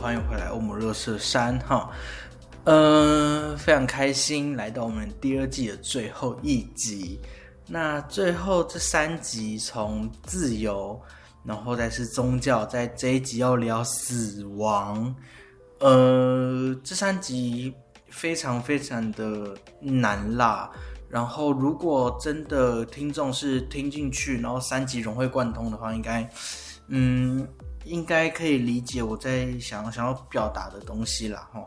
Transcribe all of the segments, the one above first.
欢迎回来欧姆热色山哈。嗯，非常开心来到我们第二季的最后一集。那最后这三集从自由，然后再是宗教，在这一集要聊死亡。呃，这三集非常非常的难啦。然后如果真的听众是听进去，然后三集融会贯通的话，应该，嗯，应该可以理解我在想想要表达的东西啦。哈。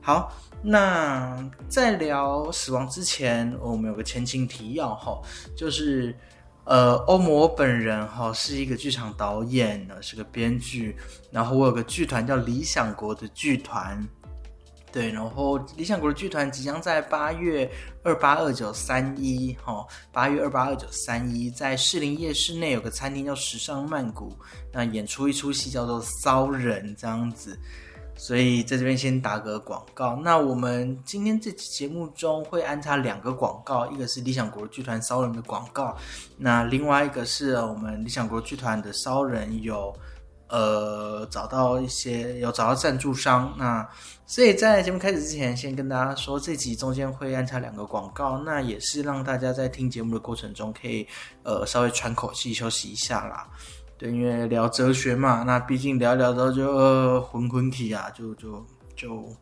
好，那在聊死亡之前，我们有个前情提要哈，就是呃，欧摩本人哈是一个剧场导演呢，是个编剧，然后我有个剧团叫理想国的剧团，对，然后理想国的剧团即将在八月二八二九三一哈，八月二八二九三一在士林夜市内有个餐厅叫时尚曼谷，那演出一出戏叫做骚人这样子。所以在这边先打个广告。那我们今天这期节目中会安插两个广告，一个是理想国剧团骚人的广告，那另外一个是我们理想国剧团的骚人有呃找到一些有找到赞助商。那所以在节目开始之前，先跟大家说，这集中间会安插两个广告，那也是让大家在听节目的过程中可以呃稍微喘口气休息一下啦。对，因为聊哲学嘛，那毕竟聊聊到就混混体啊，就就就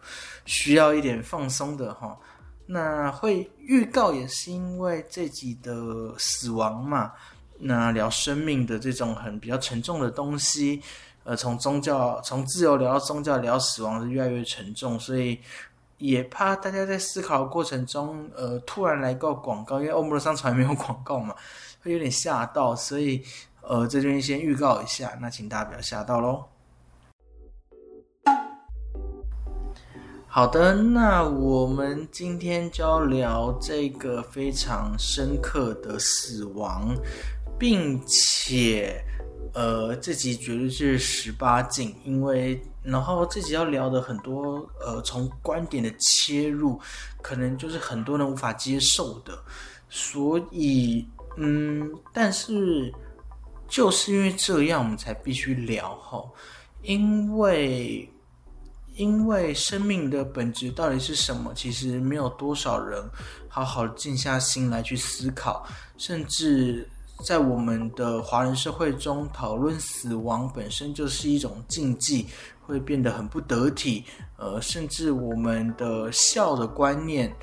需要一点放松的哈。那会预告也是因为这集的死亡嘛，那聊生命的这种很比较沉重的东西，呃，从宗教从自由聊到宗教聊死亡是越来越沉重，所以也怕大家在思考的过程中，呃，突然来个广告，因为欧姆的商场没有广告嘛，会有点吓到，所以。呃，这边先预告一下，那请大家不要吓到喽。好的，那我们今天就要聊这个非常深刻的死亡，并且，呃，这集绝对是十八禁，因为然后这集要聊的很多，呃，从观点的切入，可能就是很多人无法接受的，所以，嗯，但是。就是因为这样，我们才必须聊哈，因为因为生命的本质到底是什么？其实没有多少人好好静下心来去思考，甚至在我们的华人社会中，讨论死亡本身就是一种禁忌，会变得很不得体。呃，甚至我们的孝的观念，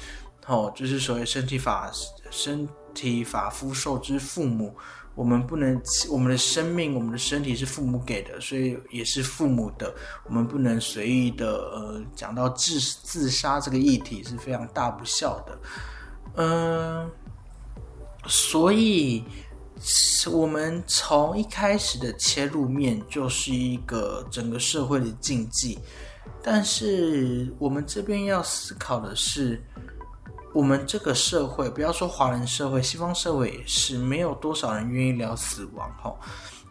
哦，就是所谓身体法身体法夫受之父母。我们不能，我们的生命，我们的身体是父母给的，所以也是父母的。我们不能随意的，呃，讲到自自杀这个议题是非常大不孝的。嗯，所以我们从一开始的切入面就是一个整个社会的禁忌，但是我们这边要思考的是。我们这个社会，不要说华人社会，西方社会也是没有多少人愿意聊死亡哈。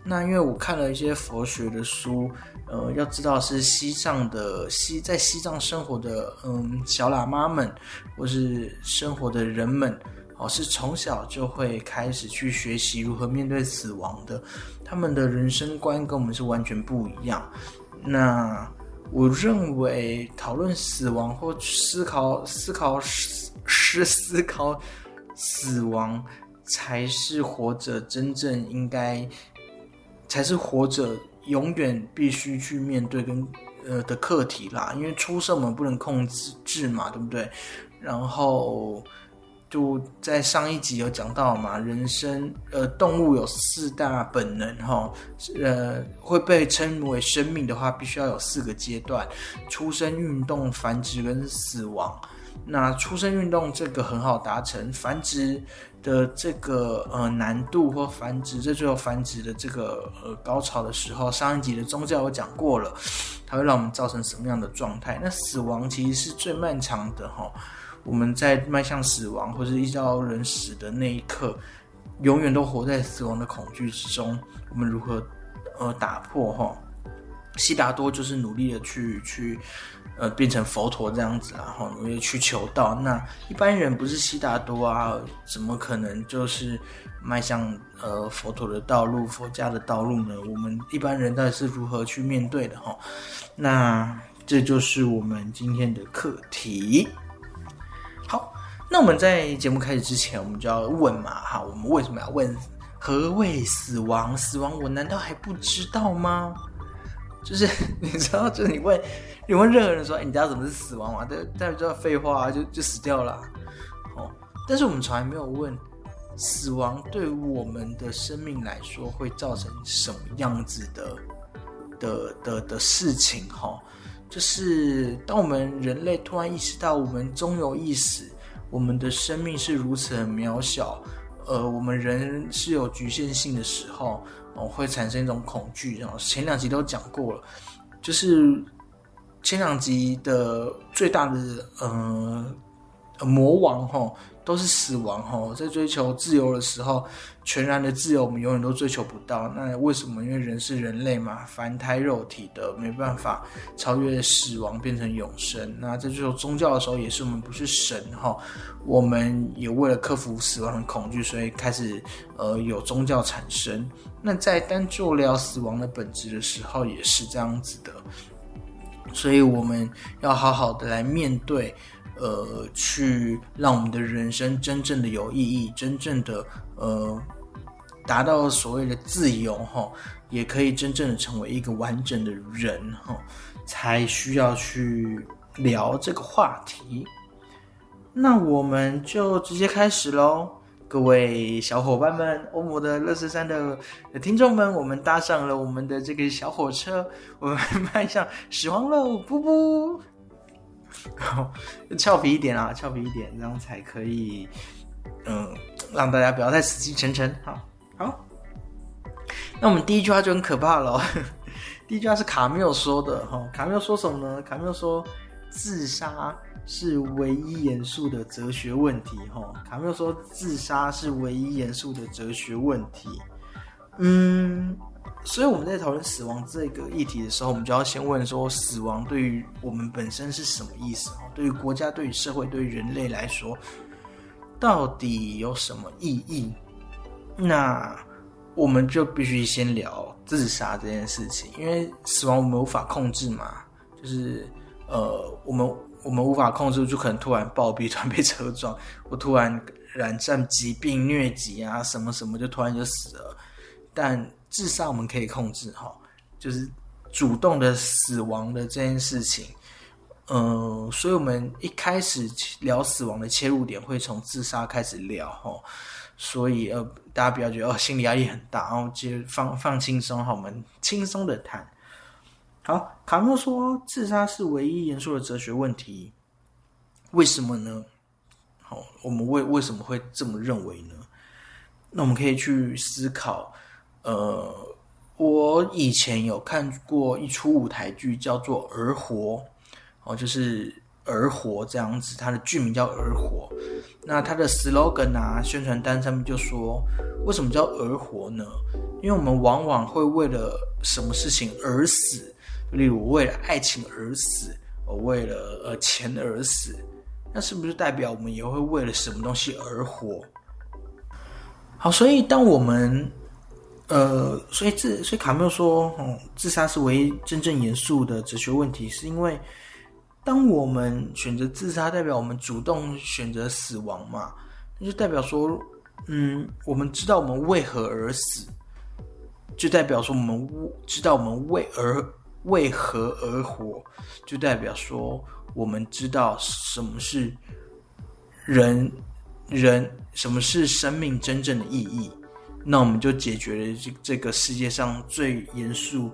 那因为我看了一些佛学的书，呃，要知道是西藏的西在西藏生活的嗯小喇嘛们，或是生活的人们，哦，是从小就会开始去学习如何面对死亡的。他们的人生观跟我们是完全不一样。那我认为讨论死亡或思考思考。是思考死亡，才是活着真正应该，才是活着永远必须去面对跟呃的课题啦。因为出生我们不能控制嘛，对不对？然后就在上一集有讲到嘛，人生呃动物有四大本能哈，呃会被称为生命的话，必须要有四个阶段：出生、运动、繁殖跟死亡。那出生运动这个很好达成，繁殖的这个呃难度或繁殖，在最后繁殖的这个呃高潮的时候，上一集的宗教有讲过了，它会让我们造成什么样的状态？那死亡其实是最漫长的哈，我们在迈向死亡或者一到人死的那一刻，永远都活在死亡的恐惧之中。我们如何呃打破哈？悉达多就是努力的去去。呃，变成佛陀这样子，然后努力去求道。那一般人不是悉达多啊，怎么可能就是迈向呃佛陀的道路、佛家的道路呢？我们一般人到底是如何去面对的？哈，那这就是我们今天的课题。那我们在节目开始之前，我们就要问嘛，哈，我们为什么要问何谓死亡？死亡我难道还不知道吗？就是 你知道，就是你问。你问任何人说：“哎，你知道什么是死亡吗？”这大家知道废话，就就死掉了。哦，但是我们从来没有问，死亡对我们的生命来说会造成什么样子的的的的事情？哈，就是当我们人类突然意识到我们终有一死，我们的生命是如此的渺小，呃，我们人是有局限性的时候，哦，会产生一种恐惧。然后前两集都讲过了，就是。前两集的最大的呃魔王哈，都是死亡哈，在追求自由的时候，全然的自由我们永远都追求不到。那为什么？因为人是人类嘛，凡胎肉体的，没办法超越死亡变成永生。那在追求宗教的时候，也是我们不是神哈，我们也为了克服死亡的恐惧，所以开始呃有宗教产生。那在单做了死亡的本质的时候，也是这样子的。所以我们要好好的来面对，呃，去让我们的人生真正的有意义，真正的呃，达到所谓的自由哈，也可以真正的成为一个完整的人哈，才需要去聊这个话题。那我们就直接开始喽。各位小伙伴们，欧姆的乐视山的听众们，我们搭上了我们的这个小火车，我们 迈向始皇喽！布布，俏皮一点啊，俏皮一点，这样才可以，嗯，让大家不要太死气沉沉。好，好，那我们第一句话就很可怕了。第一句话是卡缪说的，哈，卡缪说什么呢？卡缪说自杀。是唯一严肃的哲学问题，哈。卡缪说，自杀是唯一严肃的哲学问题。嗯，所以我们在讨论死亡这个议题的时候，我们就要先问说，死亡对于我们本身是什么意思？对于国家、对于社会、对于人类来说，到底有什么意义？那我们就必须先聊自杀这件事情，因为死亡我们无法控制嘛，就是呃，我们。我们无法控制，就可能突然暴毙，突然被车撞，我突然染上疾病、疟疾啊，什么什么，就突然就死了。但自杀我们可以控制，哈，就是主动的死亡的这件事情。嗯，所以我们一开始聊死亡的切入点会从自杀开始聊，哈。所以呃，大家不要觉得哦，心理压力很大，然后接放放轻松，哈，我们轻松的谈。好，卡诺说自杀是唯一严肃的哲学问题，为什么呢？好，我们为为什么会这么认为呢？那我们可以去思考。呃，我以前有看过一出舞台剧，叫做《而活》，哦，就是《而活》这样子，它的剧名叫《而活》。那它的 slogan 啊，宣传单上面就说，为什么叫而活呢？因为我们往往会为了什么事情而死。例如，为了爱情而死，我为了呃钱而死，那是不是代表我们也会为了什么东西而活？好，所以当我们呃，所以自所以卡缪说，嗯，自杀是唯一真正严肃的哲学问题，是因为当我们选择自杀，代表我们主动选择死亡嘛？那就代表说，嗯，我们知道我们为何而死，就代表说我们知道我们为而。为何而活，就代表说我们知道什么是人人什么是生命真正的意义，那我们就解决了这这个世界上最严肃、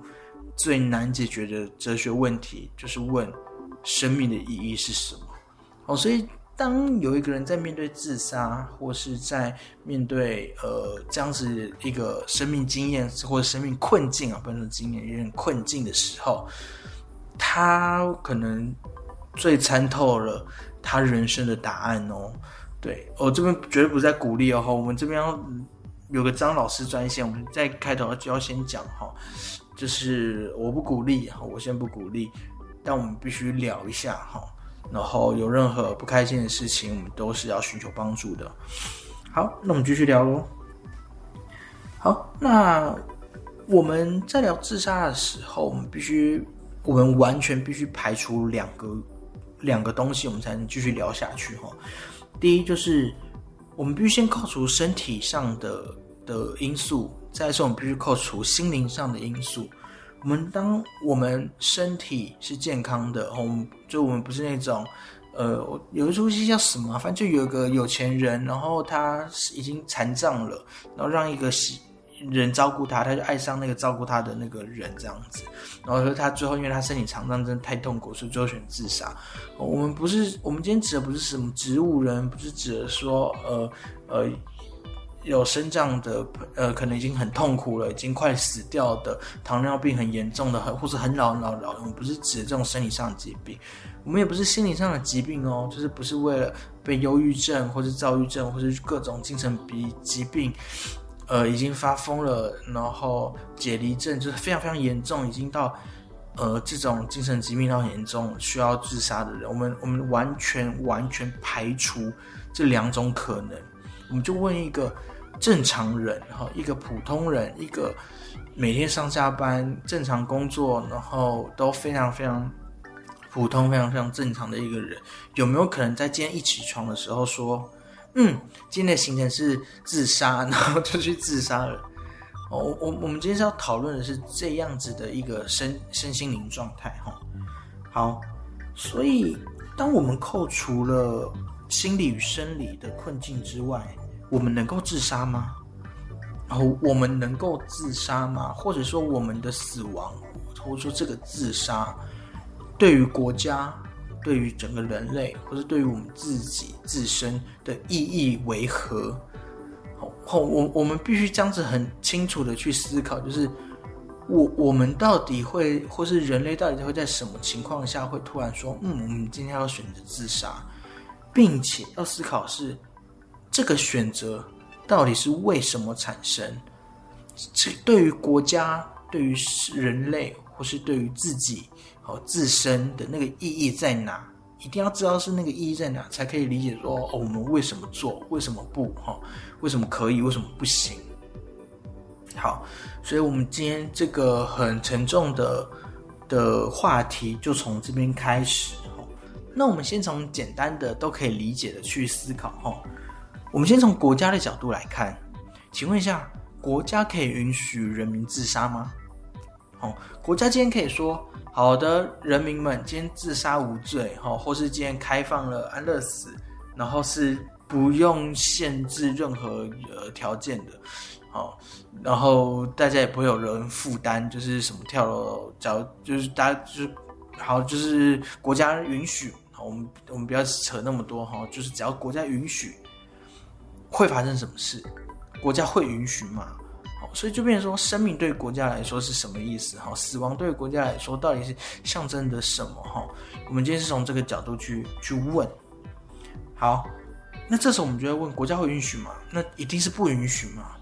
最难解决的哲学问题，就是问生命的意义是什么。哦，所以当有一个人在面对自杀，或是在面对呃这样子一个生命经验或者生命困境啊，不能说经验，有点困境的时候，他可能最参透了他人生的答案哦。对我这边绝对不在鼓励哦，我们这边要有个张老师专线，我们在开头就要先讲哈，就是我不鼓励，我先不鼓励，但我们必须聊一下哈。然后有任何不开心的事情，我们都是要寻求帮助的。好，那我们继续聊喽。好，那我们在聊自杀的时候，我们必须，我们完全必须排除两个两个东西，我们才能继续聊下去哈。第一就是我们必须先扣除身体上的的因素，再说我们必须扣除心灵上的因素。我们当我们身体是健康的，我们就我们不是那种，呃，有一出戏叫什么？反正就有一个有钱人，然后他已经残障了，然后让一个人照顾他，他就爱上那个照顾他的那个人这样子，然后说他最后因为他身体残障真的太痛苦，所以最后选自杀。我们不是，我们今天指的不是什么植物人，不是指的说，呃呃。有生长的，呃，可能已经很痛苦了，已经快死掉的，糖尿病很严重的，很或是很老老老，我们不是指这种生理上的疾病，我们也不是心理上的疾病哦，就是不是为了被忧郁症或者躁郁症或者各种精神疾疾病，呃，已经发疯了，然后解离症就是非常非常严重，已经到呃这种精神疾病到很严重需要自杀的人，我们我们完全完全排除这两种可能，我们就问一个。正常人哈，一个普通人，一个每天上下班正常工作，然后都非常非常普通、非常非常正常的一个人，有没有可能在今天一起床的时候说：“嗯，今天的行程是自杀，然后就去自杀了？”哦，我我们今天是要讨论的是这样子的一个身身心灵状态哈。好，所以当我们扣除了心理与生理的困境之外，我们能够自杀吗？然后我们能够自杀吗？或者说我们的死亡，或者说这个自杀，对于国家、对于整个人类，或是对于我们自己自身的意义为何？好，我我们必须这样子很清楚的去思考，就是我我们到底会，或是人类到底会在什么情况下会突然说，嗯，我们今天要选择自杀，并且要思考是。这个选择到底是为什么产生？这对于国家、对于人类，或是对于自己哦自身的那个意义在哪？一定要知道是那个意义在哪，才可以理解说哦，我们为什么做，为什么不哈？为什么可以，为什么不行？好，所以我们今天这个很沉重的的话题就从这边开始哈。那我们先从简单的都可以理解的去思考哈。我们先从国家的角度来看，请问一下，国家可以允许人民自杀吗？哦，国家今天可以说，好的，人民们今天自杀无罪，哈，或是今天开放了安乐死，然后是不用限制任何呃条件的，好，然后大家也不会有人负担，就是什么跳楼，只要就是大家就是好，就是国家允许，好，我们我们不要扯那么多哈，就是只要国家允许。会发生什么事？国家会允许吗？所以就变成说，生命对国家来说是什么意思？哈，死亡对国家来说到底是象征着什么？哈，我们今天是从这个角度去去问。好，那这时候我们就要问：国家会允许吗？那一定是不允许嘛？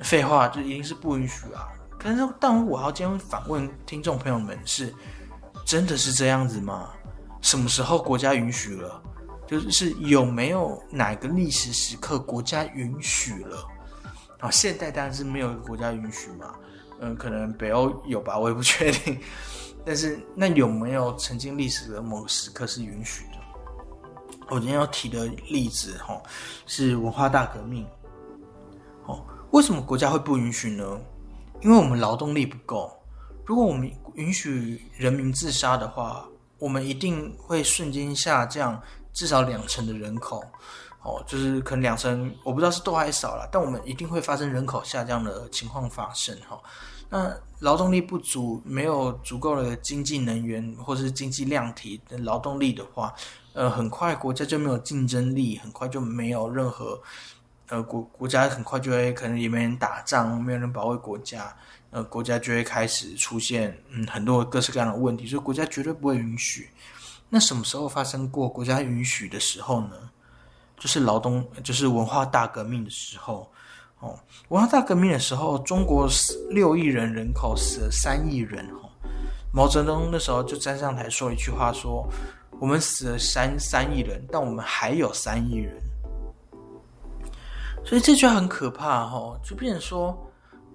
废话，就一定是不允许啊！可是，但我要今天反问听众朋友们：是真的是这样子吗？什么时候国家允许了？就是有没有哪个历史时刻国家允许了？啊，现代当然是没有一个国家允许嘛。嗯，可能北欧有吧，我也不确定。但是那有没有曾经历史的某个时刻是允许的？我今天要提的例子哈，是文化大革命。哦，为什么国家会不允许呢？因为我们劳动力不够。如果我们允许人民自杀的话，我们一定会瞬间下降。至少两成的人口，哦，就是可能两成，我不知道是多还是少了，但我们一定会发生人口下降的情况发生哈。那劳动力不足，没有足够的经济能源或是经济量体劳动力的话，呃，很快国家就没有竞争力，很快就没有任何，呃，国国家很快就会可能也没人打仗，没有人保卫国家，呃，国家就会开始出现嗯很多各式各样的问题，所以国家绝对不会允许。那什么时候发生过国家允许的时候呢？就是劳动，就是文化大革命的时候。哦，文化大革命的时候，中国六亿人人口死了三亿人。哦，毛泽东那时候就站上台说一句话，说我们死了三三亿人，但我们还有三亿人。所以这句话很可怕。哈，就变成说，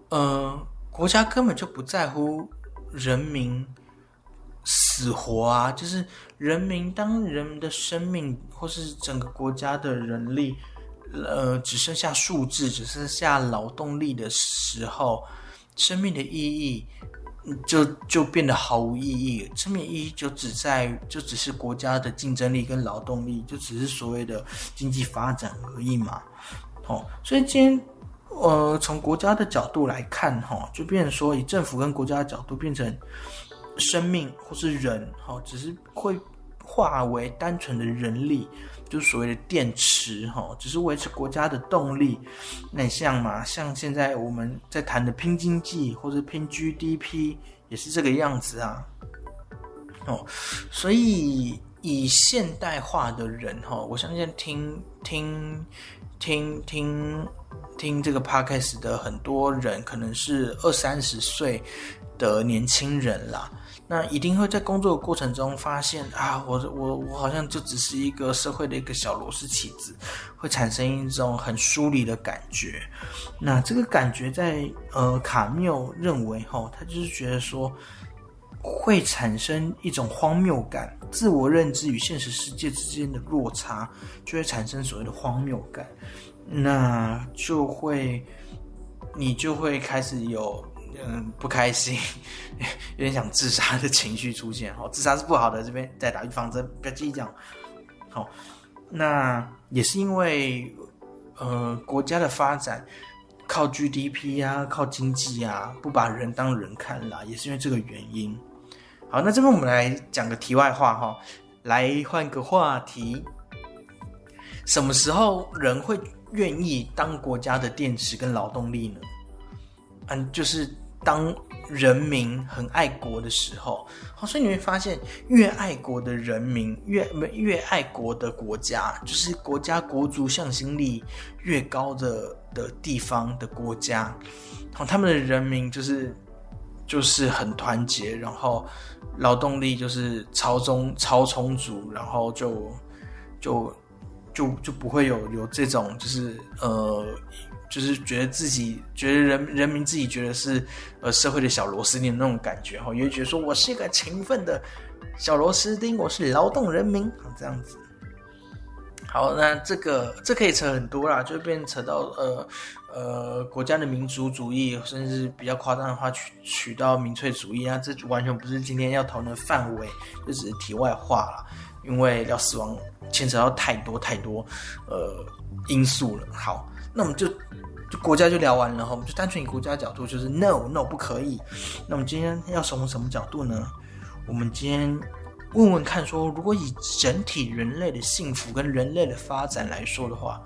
呃，国家根本就不在乎人民。死活啊，就是人民当人们的生命或是整个国家的人力，呃，只剩下数字，只剩下劳动力的时候，生命的意义就就变得毫无意义。生命意义就只在就只是国家的竞争力跟劳动力，就只是所谓的经济发展而已嘛。哦，所以今天呃，从国家的角度来看，哈，就变成说以政府跟国家的角度变成。生命或是人，哈，只是会化为单纯的人力，就所谓的电池，哈，只是维持国家的动力。那像嘛，像现在我们在谈的拼经济或者拼 GDP，也是这个样子啊。哦，所以以现代化的人，哈，我相信听听听听听这个 podcast 的很多人，可能是二三十岁的年轻人啦。那一定会在工作的过程中发现啊，我我我好像就只是一个社会的一个小螺丝起子，会产生一种很疏离的感觉。那这个感觉在呃卡缪认为哈，他就是觉得说会产生一种荒谬感，自我认知与现实世界之间的落差就会产生所谓的荒谬感，那就会你就会开始有。嗯，不开心，有点想自杀的情绪出现。好，自杀是不好的，这边再打预防针，不要继续讲。好，那也是因为，呃，国家的发展靠 GDP 啊，靠经济啊，不把人当人看啦，也是因为这个原因。好，那这边我们来讲个题外话哈，来换个话题，什么时候人会愿意当国家的电池跟劳动力呢？嗯，就是。当人民很爱国的时候，好，所以你会发现，越爱国的人民，越越爱国的国家，就是国家国族向心力越高的的地方的国家，好，他们的人民就是就是很团结，然后劳动力就是超中超充足，然后就就就就不会有有这种就是呃。就是觉得自己觉得人人民自己觉得是呃社会的小螺丝钉那种感觉哈，也会觉得说我是一个勤奋的小螺丝钉，我是劳动人民这样子。好，那这个这可以扯很多啦，就变扯到呃呃国家的民族主义，甚至比较夸张的话取取到民粹主义啊，这完全不是今天要讨论的范围，这只是题外话了。因为要死亡牵扯到太多太多呃因素了。好，那我们就。国家就聊完了哈，我们就单纯以国家角度，就是 no no 不可以。那我们今天要从什么角度呢？我们今天问问看，说如果以整体人类的幸福跟人类的发展来说的话，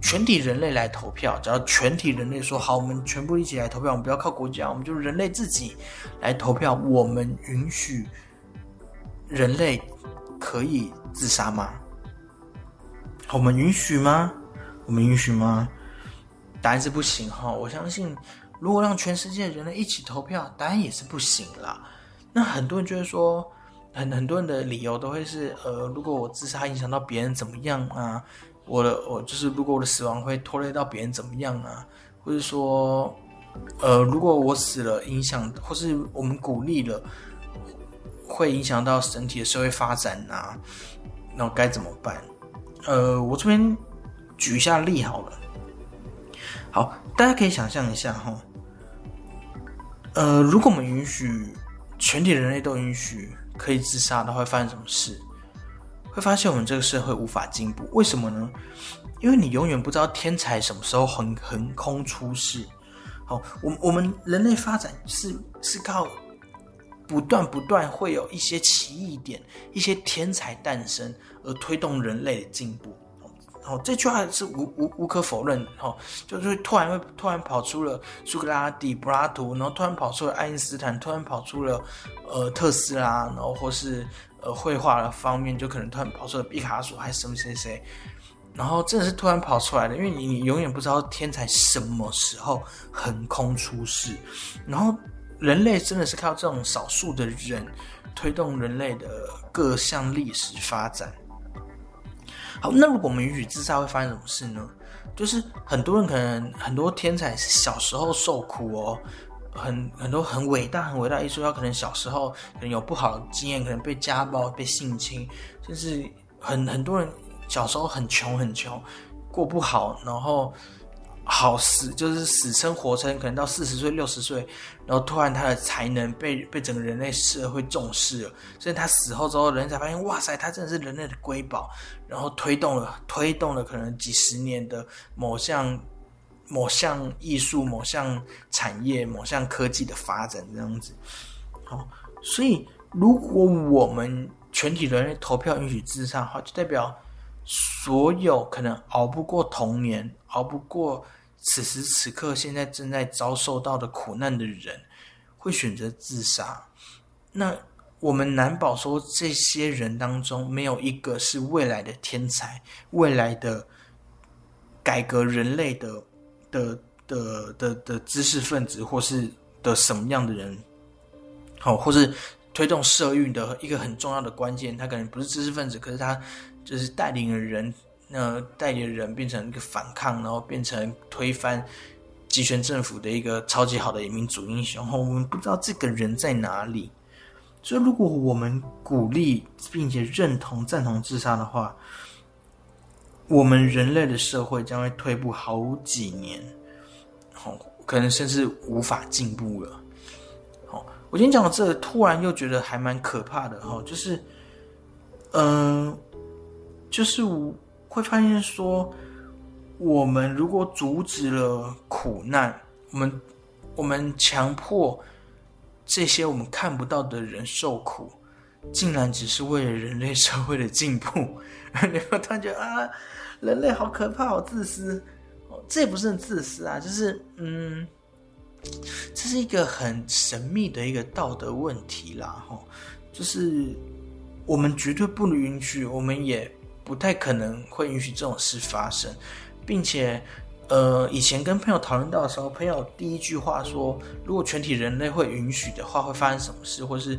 全体人类来投票，只要全体人类说好，我们全部一起来投票，我们不要靠国家，我们就人类自己来投票，我们允许人类可以自杀吗？我们允许吗？我们允许吗？答案是不行哈，我相信如果让全世界人类一起投票，答案也是不行啦。那很多人就会说，很很多人的理由都会是，呃，如果我自杀影响到别人怎么样啊？我的我就是如果我的死亡会拖累到别人怎么样啊？或者说，呃，如果我死了影响，或是我们鼓励了，会影响到整体的社会发展呐？那该怎么办？呃，我这边举一下例好了。好，大家可以想象一下哈，呃，如果我们允许全体人类都允许可以自杀的话，会发生什么事？会发现我们这个社会无法进步。为什么呢？因为你永远不知道天才什么时候横横空出世。好，我我们人类发展是是靠不断不断会有一些奇异点、一些天才诞生而推动人类的进步。哦，这句话是无无无可否认的。哦，就是突然会突然跑出了苏格拉底、柏拉图，然后突然跑出了爱因斯坦，突然跑出了呃特斯拉，然后或是呃绘画的方面，就可能突然跑出了毕卡索，还是什么谁谁。然后真的是突然跑出来的，因为你你永远不知道天才什么时候横空出世，然后人类真的是靠这种少数的人推动人类的各项历史发展。好，那如果我们允许自杀，会发生什么事呢？就是很多人可能很多天才是小时候受苦哦，很很多很伟大很伟大艺术家可能小时候可能有不好的经验，可能被家暴、被性侵，就是很很多人。小时候很穷很穷，过不好，然后好死就是死撑活撑，可能到四十岁六十岁，然后突然他的才能被被整个人类社会重视了，所以他死后之后，人才发现哇塞，他真的是人类的瑰宝，然后推动了推动了可能几十年的某项某项艺术、某项产业、某项科技的发展这样子。好，所以如果我们全体人类投票允许自杀的话，就代表。所有可能熬不过童年、熬不过此时此刻现在正在遭受到的苦难的人，会选择自杀。那我们难保说，这些人当中没有一个是未来的天才、未来的改革人类的的的的的知识分子，或是的什么样的人，好，或是推动社运的一个很重要的关键。他可能不是知识分子，可是他。就是带领人，那带领人变成一个反抗，然后变成推翻集权政府的一个超级好的民主英雄。我们不知道这个人在哪里，所以如果我们鼓励并且认同赞同自杀的话，我们人类的社会将会退步好几年，好，可能甚至无法进步了。好，我今天讲到这，突然又觉得还蛮可怕的哈，就是，嗯。就是我会发现说，我们如果阻止了苦难，我们我们强迫这些我们看不到的人受苦，竟然只是为了人类社会的进步。你会突然觉得啊，人类好可怕，好自私。这也不是很自私啊，就是嗯，这是一个很神秘的一个道德问题啦。哈，就是我们绝对不允许，我们也。不太可能会允许这种事发生，并且，呃，以前跟朋友讨论到的时候，朋友第一句话说，如果全体人类会允许的话，会发生什么事？或是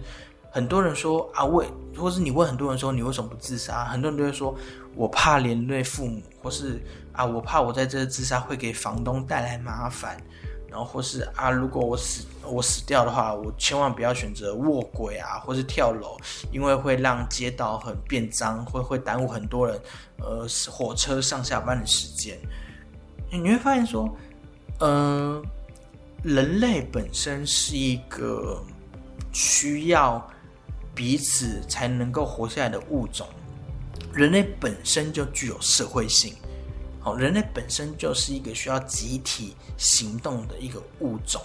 很多人说啊，为，或是你问很多人说你为什么不自杀？很多人都会说，我怕连累父母，或是啊，我怕我在这自杀会给房东带来麻烦。然后或是啊，如果我死我死掉的话，我千万不要选择卧轨啊，或是跳楼，因为会让街道很变脏，会会耽误很多人呃火车上下班的时间。你会发现说，嗯，人类本身是一个需要彼此才能够活下来的物种，人类本身就具有社会性。人类本身就是一个需要集体行动的一个物种，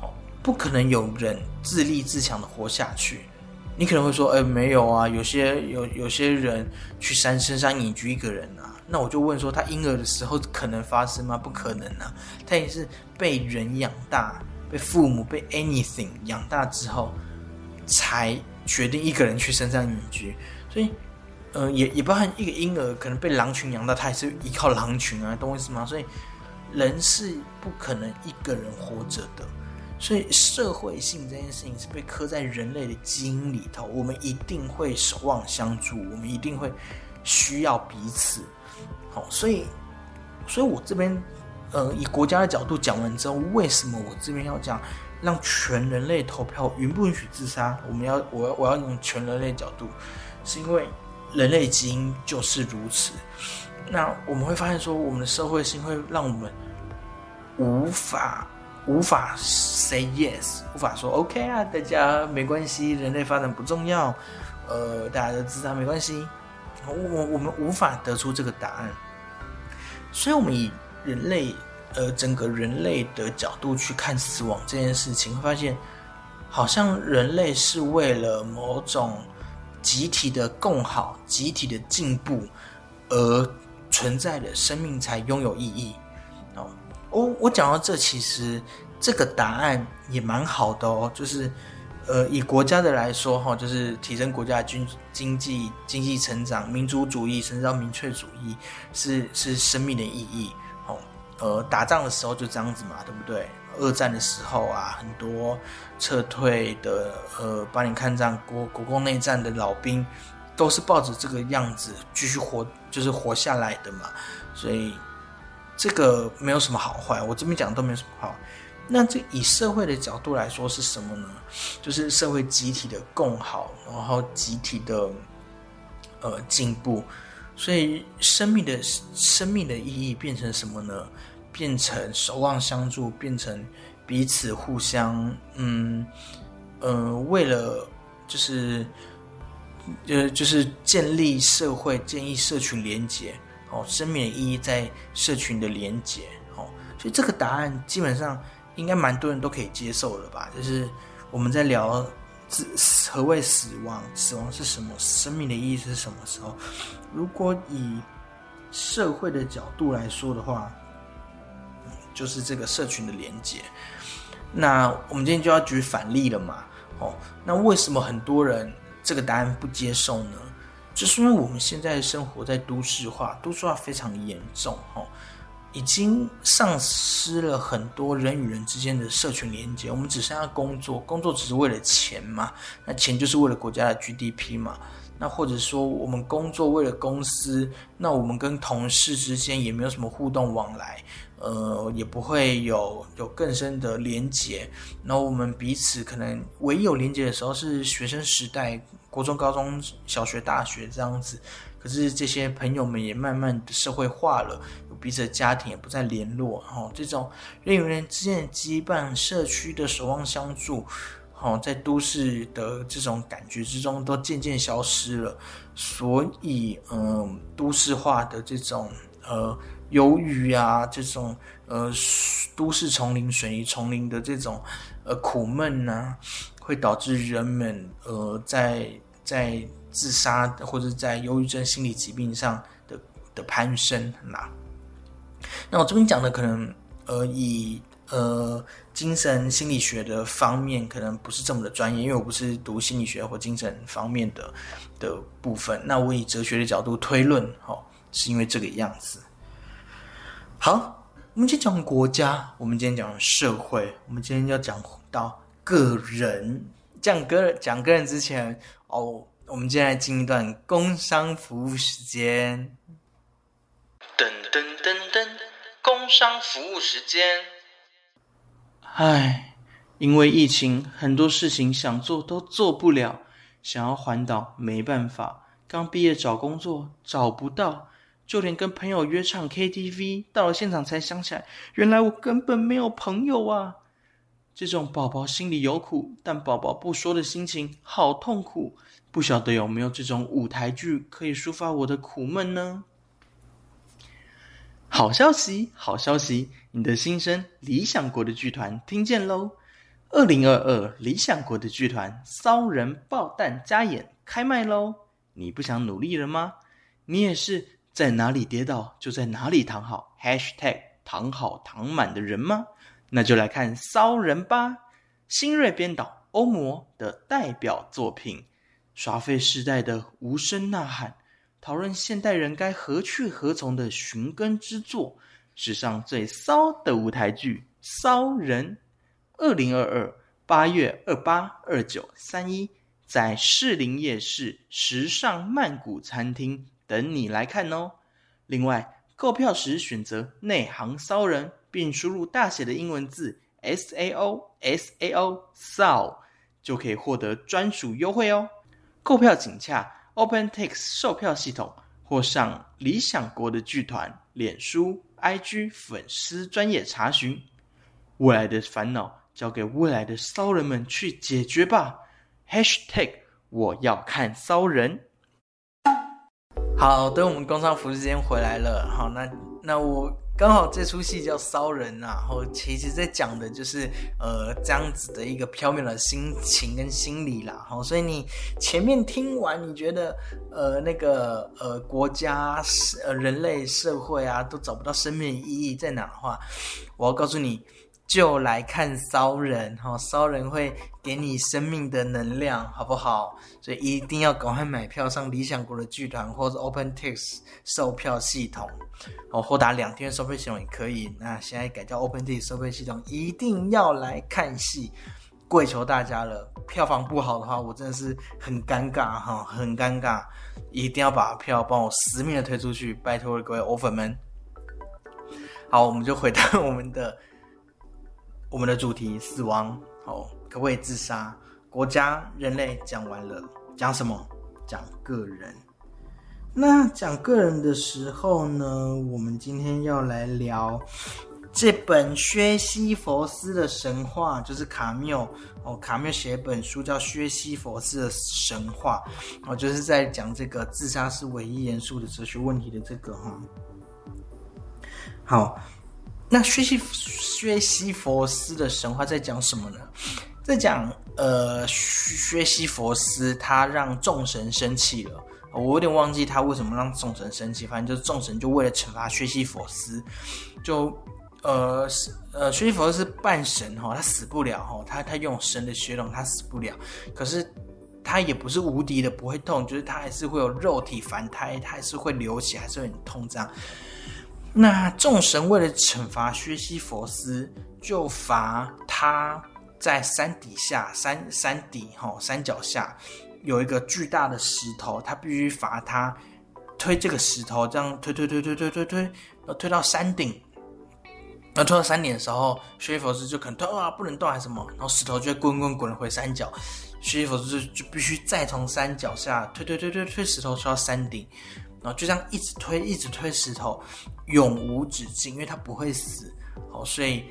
哦，不可能有人自立自强的活下去。你可能会说，哎，没有啊，有些有有些人去山深山隐居一个人啊。那我就问说，他婴儿的时候可能发生吗？不可能啊，他也是被人养大，被父母被 anything 养大之后，才决定一个人去深山隐居。所以。嗯，也也包含一个婴儿可能被狼群养大，他也是依靠狼群啊，懂我意思吗？所以人是不可能一个人活着的，所以社会性这件事情是被刻在人类的基因里头，我们一定会守望相助，我们一定会需要彼此。好，所以，所以我这边，呃，以国家的角度讲完之后，为什么我这边要讲让全人类投票允不允许自杀？我们要，我要，我要用全人类角度，是因为。人类基因就是如此。那我们会发现说，我们的社会性会让我们无法无法 say yes，无法说 OK 啊，大家没关系，人类发展不重要，呃，大家都自杀没关系。我我们无法得出这个答案。所以，我们以人类呃整个人类的角度去看死亡这件事情，会发现好像人类是为了某种集体的共好、集体的进步而存在的，生命才拥有意义。哦，我我讲到这，其实这个答案也蛮好的哦，就是。呃，以国家的来说，哈，就是提升国家的经经济经济成长，民族主义甚至到民粹主义，是是生命的意义。哦，呃，打仗的时候就这样子嘛，对不对？二战的时候啊，很多撤退的，呃，八年抗战、国国共内战的老兵，都是抱着这个样子继续活，就是活下来的嘛。所以这个没有什么好坏，我这边讲都没有什么好。那这以社会的角度来说是什么呢？就是社会集体的共好，然后集体的呃进步，所以生命的生命的意义变成什么呢？变成守望相助，变成彼此互相嗯呃为了就是呃就是建立社会，建立社群连结哦，生命的意义在社群的连结哦，所以这个答案基本上。应该蛮多人都可以接受了吧？就是我们在聊死何谓死亡，死亡是什么，生命的意义是什么时候？如果以社会的角度来说的话，就是这个社群的连接。那我们今天就要举反例了嘛？哦，那为什么很多人这个答案不接受呢？就是因为我们现在生活在都市化，都市化非常严重，哦。已经丧失了很多人与人之间的社群连接，我们只剩下工作，工作只是为了钱嘛？那钱就是为了国家的 GDP 嘛？那或者说我们工作为了公司，那我们跟同事之间也没有什么互动往来，呃，也不会有有更深的连结。那我们彼此可能唯一有连接的时候是学生时代，国中、高中小学、大学这样子。可是这些朋友们也慢慢的社会化了，有彼此的家庭也不再联络，哦，这种人与人之间的羁绊、社区的守望相助，哦，在都市的这种感觉之中都渐渐消失了。所以，嗯，都市化的这种呃忧郁啊，这种呃都市丛林、水泥丛林的这种呃苦闷呢，会导致人们呃在在。自杀或者在忧郁症、心理疾病上的的攀升，那那我这边讲的可能呃以呃精神心理学的方面可能不是这么的专业，因为我不是读心理学或精神方面的的部分。那我以哲学的角度推论，哦，是因为这个样子。好，我们今天讲国家，我们今天讲社会，我们今天要讲到个人。讲个人讲个人之前，哦。我们今天来进一段工商服务时间。噔噔噔噔，工商服务时间。唉，因为疫情，很多事情想做都做不了，想要环岛没办法。刚毕业找工作找不到，就连跟朋友约唱 KTV，到了现场才想起来，原来我根本没有朋友啊！这种宝宝心里有苦，但宝宝不说的心情，好痛苦。不晓得有没有这种舞台剧可以抒发我的苦闷呢？好消息，好消息！你的新生理想国的剧团听见喽！二零二二理想国的剧团骚人爆弹加演开卖喽！你不想努力了吗？你也是在哪里跌倒就在哪里躺好，#hashtag 躺好躺满的人吗？那就来看骚人吧！新锐编导欧摩的代表作品。耍废时代的无声呐喊，讨论现代人该何去何从的寻根之作，史上最骚的舞台剧《骚人》，二零二二八月二八二九三一，在士林夜市时尚曼谷餐厅等你来看哦。另外，购票时选择内行骚人，并输入大写的英文字 S A O S A O 骚，就可以获得专属优惠哦。购票请洽 OpenTix 售票系统，或上理想国的剧团脸书、IG 粉丝专业查询。未来的烦恼交给未来的骚人们去解决吧。#hashtag 我要看骚人。好，等我们工商服时间回来了，好，那那我刚好这出戏叫《骚人》啊，然后其实在讲的就是呃这样子的一个缥缈的心情跟心理啦，好，所以你前面听完，你觉得呃那个呃国家呃人类社会啊都找不到生命意义在哪的话，我要告诉你。就来看骚人哈，骚人会给你生命的能量，好不好？所以一定要赶快买票上理想国的剧团或者 OpenTix 售票系统哦，或打两天收费系统也可以。那现在改叫 OpenTix 收费系统，一定要来看戏，跪求大家了。票房不好的话，我真的是很尴尬哈，很尴尬，一定要把票帮我死命的推出去，拜托各位欧粉们。好，我们就回到我们的。我们的主题死亡，哦，可不可以自杀？国家、人类讲完了，讲什么？讲个人。那讲个人的时候呢？我们今天要来聊这本薛西佛斯的神话，就是卡缪哦，卡缪写一本书叫《薛西佛斯的神话》，哦，就是在讲这个自杀是唯一严肃的哲学问题的这个哈。好。那薛西薛西佛斯的神话在讲什么呢？在讲呃，薛西佛斯他让众神生气了。我有点忘记他为什么让众神生气，反正就是众神就为了惩罚薛西佛斯，就呃呃，薛西佛斯是半神哈，他死不了哈，他他用神的血统他死不了，可是他也不是无敌的不会痛，就是他还是会有肉体凡胎，他还是会流血，还是会很痛这样。那众神为了惩罚薛西佛斯，就罚他在山底下山山底哈山脚下有一个巨大的石头，他必须罚他推这个石头，这样推推推推推推推，要推到山顶。那推到山顶的时候，薛佛斯就可能推啊不能动还是什么，然后石头就会滚滚滚回山脚，薛佛斯就必须再从山脚下推推推推推石头推到山顶。然后就这样一直推，一直推石头，永无止境，因为他不会死，好，所以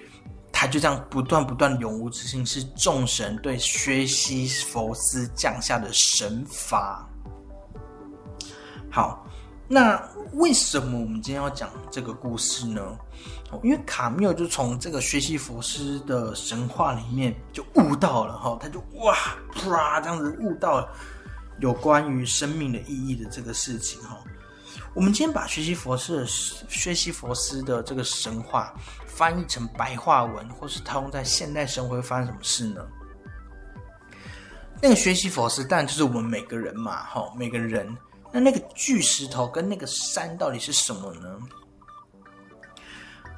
他就这样不断不断，永无止境，是众神对薛西佛斯降下的神罚。好，那为什么我们今天要讲这个故事呢？因为卡缪就从这个薛西佛斯的神话里面就悟到了，哈，他就哇啪这样子悟到了有关于生命的意义的这个事情，哈。我们今天把薛西佛斯、薛西佛斯的这个神话翻译成白话文，或是套用在现代生活，会发生什么事呢？那个学习佛斯，当然就是我们每个人嘛，哈，每个人。那那个巨石头跟那个山到底是什么呢？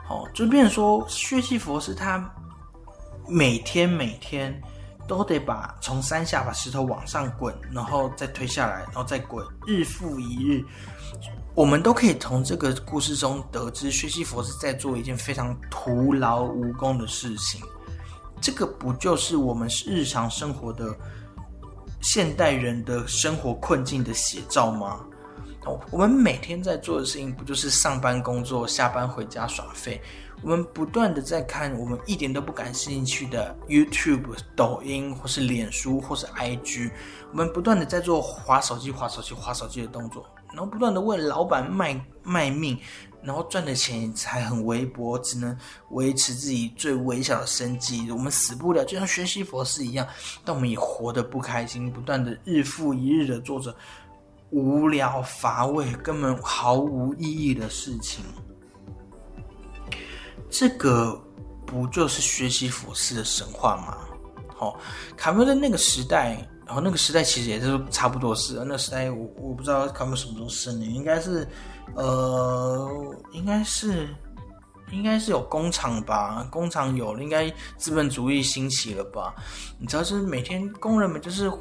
好，就变成说，学习佛斯他每天每天都得把从山下把石头往上滚，然后再推下来，然后再滚，日复一日。我们都可以从这个故事中得知，薛西佛是在做一件非常徒劳无功的事情。这个不就是我们日常生活的现代人的生活困境的写照吗？我们每天在做的事情，不就是上班工作、下班回家耍废？我们不断的在看我们一点都不感兴趣的 YouTube、抖音，或是脸书，或是 IG。我们不断的在做划手机、划手机、划手机的动作。然后不断的为老板卖卖命，然后赚的钱才很微薄，只能维持自己最微小的生计。我们死不了，就像学习佛事一样，但我们也活得不开心，不断的日复一日的做着无聊乏味、根本毫无意义的事情。这个不就是学习佛事的神话吗？好，卡梅伦那个时代。然后那个时代其实也是差不多是，那个时代我我不知道他们什么时候生的，应该是，呃，应该是，应该是有工厂吧，工厂有，应该资本主义兴起了吧？你知道，就是每天工人们就是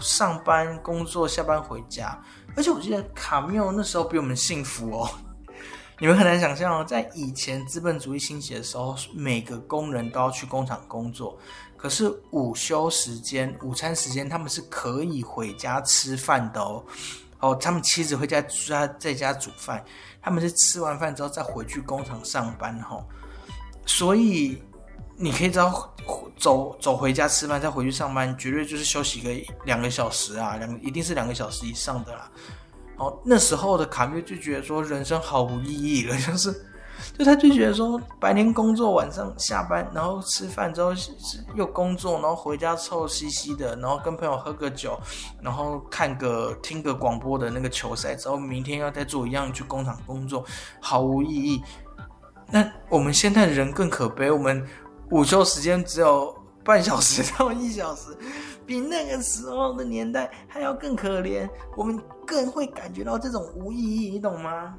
上班工作，下班回家，而且我记得卡缪那时候比我们幸福哦。你们很难想象哦，在以前资本主义兴起的时候，每个工人都要去工厂工作。可是午休时间、午餐时间，他们是可以回家吃饭的哦。哦，他们妻子会在家在家煮饭，他们是吃完饭之后再回去工厂上班哈。所以你可以知道，走走回家吃饭再回去上班，绝对就是休息个两个小时啊，两一定是两个小时以上的啦。哦，那时候的卡缪就觉得说人生毫无意义了，就是，就他就觉得说白天工作，晚上下班，然后吃饭之后又工作，然后回家臭兮兮的，然后跟朋友喝个酒，然后看个听个广播的那个球赛之后，明天要再做一样去工厂工作，毫无意义。那我们现在的人更可悲，我们午休时间只有半小时到一小时。比那个时候的年代还要更可怜，我们更会感觉到这种无意义，你懂吗？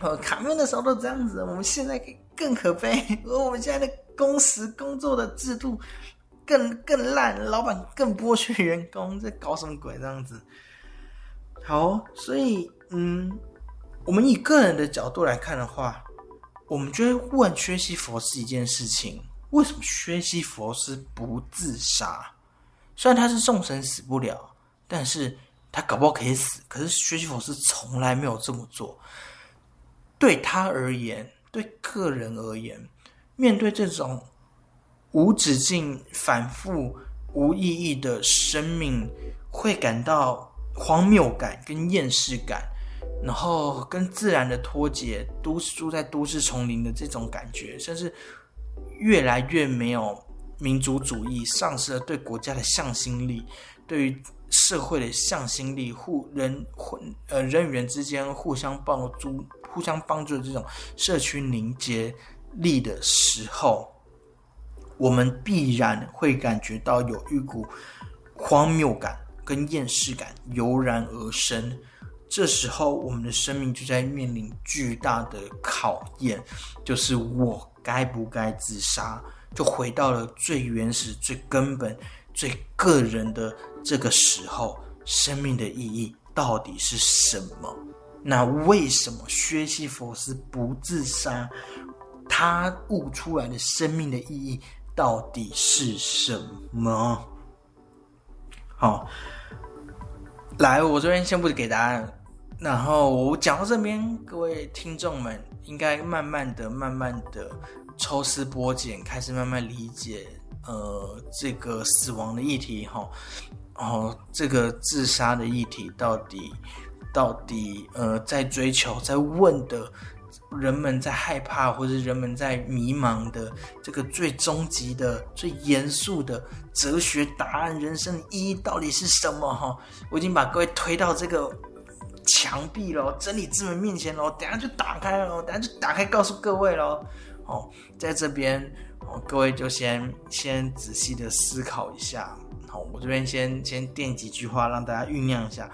呃，卡缪的时候都这样子，我们现在更可悲，而我们现在的工时工作的制度更更烂，老板更剥削员工，在搞什么鬼这样子？好，所以嗯，我们以个人的角度来看的话，我们就会问薛西佛斯一件事情：为什么薛西佛斯不自杀？虽然他是众神死不了，但是他搞不好可以死。可是薛西佛斯从来没有这么做。对他而言，对个人而言，面对这种无止境、反复、无意义的生命，会感到荒谬感跟厌世感，然后跟自然的脱节，都市住在都市丛林的这种感觉，甚至越来越没有。民族主义丧失了对国家的向心力，对于社会的向心力，互人互呃人与人之间互相帮助、互相帮助的这种社区凝结力的时候，我们必然会感觉到有一股荒谬感跟厌世感油然而生。这时候，我们的生命就在面临巨大的考验，就是我该不该自杀？就回到了最原始、最根本、最个人的这个时候，生命的意义到底是什么？那为什么薛西弗斯不自杀？他悟出来的生命的意义到底是什么？好，来，我这边先不给答案。然后我讲到这边，各位听众们应该慢慢的、慢慢的。抽丝剥茧，开始慢慢理解，呃，这个死亡的议题哈，哦这个自杀的议题到底，到底呃，在追求、在问的人们在害怕，或者人们在迷茫的这个最终极的、最严肃的哲学答案，人生的意义到底是什么？哈，我已经把各位推到这个墙壁咯，真理之门面前喽，等下就打开咯，等下就打开，告诉各位喽。哦，在这边，哦，各位就先先仔细的思考一下。我这边先先垫几句话，让大家酝酿一下，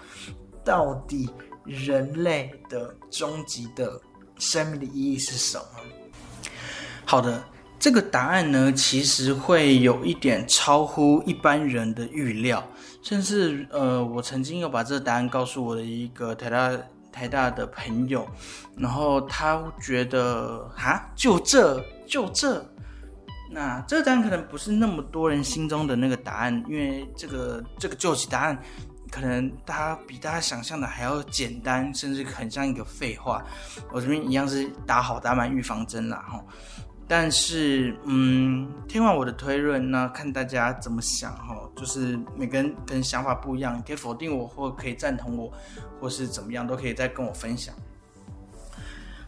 到底人类的终极的生命的意义是什么？好的，这个答案呢，其实会有一点超乎一般人的预料，甚至呃，我曾经有把这个答案告诉我的一个台大。台大的朋友，然后他觉得啊，就这就这，那这个答案可能不是那么多人心中的那个答案，因为这个这个救急答案，可能大家比大家想象的还要简单，甚至很像一个废话。我这边一样是打好打满预防针啦，哈。但是，嗯，听完我的推论，那看大家怎么想哈，就是每个人跟想法不一样，可以否定我，或可以赞同我，或是怎么样，都可以再跟我分享。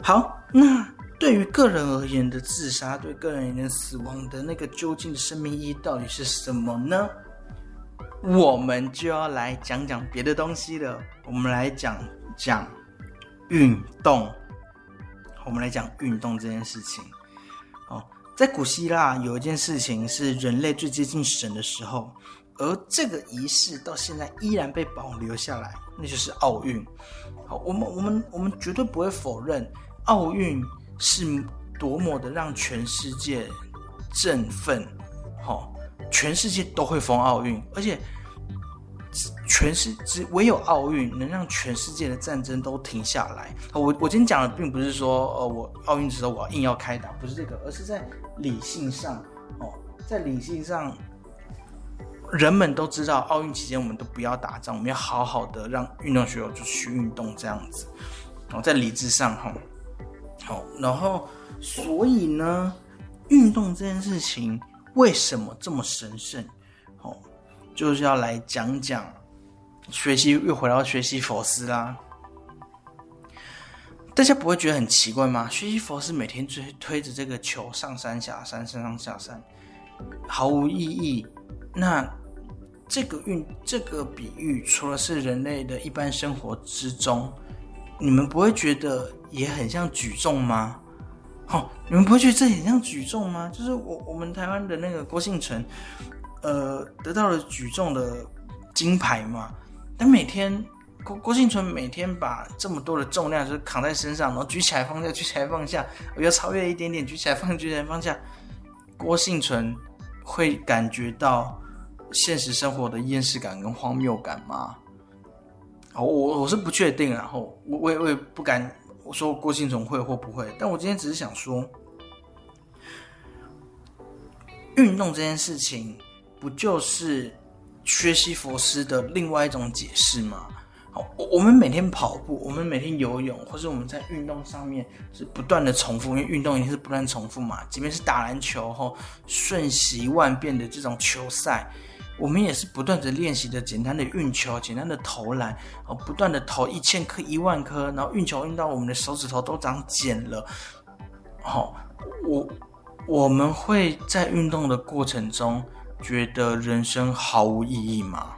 好，那对于个人而言的自杀，对个人而言死亡的那个究竟的生命意义到底是什么呢？我们就要来讲讲别的东西了。我们来讲讲运动，我们来讲运动这件事情。哦在古希腊有一件事情是人类最接近神的时候，而这个仪式到现在依然被保留下来，那就是奥运。好，我们我们我们绝对不会否认奥运是多么的让全世界振奋。好，全世界都会封奥运，而且。全世只唯有奥运能让全世界的战争都停下来。我我今天讲的并不是说，呃，我奥运的时候我要硬要开打，不是这个，而是在理性上，哦，在理性上，人们都知道奥运期间我们都不要打仗，我们要好好的让运动学友就去运动这样子。哦，在理智上，哈，好，然后所以呢，运动这件事情为什么这么神圣？哦，就是要来讲讲。学习又回到学习佛斯啦。大家不会觉得很奇怪吗？学习佛斯每天推推着这个球上山下山，上上下山，毫无意义。那这个运这个比喻，除了是人类的一般生活之中，你们不会觉得也很像举重吗？哦，你们不会觉得这很像举重吗？就是我我们台湾的那个郭幸存，呃，得到了举重的金牌嘛，但每天。郭郭庆存每天把这么多的重量就是扛在身上，然后举起来放下，举起来放下，我要超越一点点，举起来放，举起来放下。郭幸存会感觉到现实生活的厌世感跟荒谬感吗？我我我是不确定，然后我我也我也不敢我说郭幸存会或不会，但我今天只是想说，运动这件事情不就是薛西佛斯的另外一种解释吗？好，我我们每天跑步，我们每天游泳，或是我们在运动上面是不断的重复，因为运动一定是不断重复嘛。即便是打篮球后瞬息万变的这种球赛，我们也是不断的练习的简单的运球、简单的投篮，哦，不断的投一千颗、一万颗，然后运球运到我们的手指头都长茧了。好，我我们会在运动的过程中觉得人生毫无意义吗？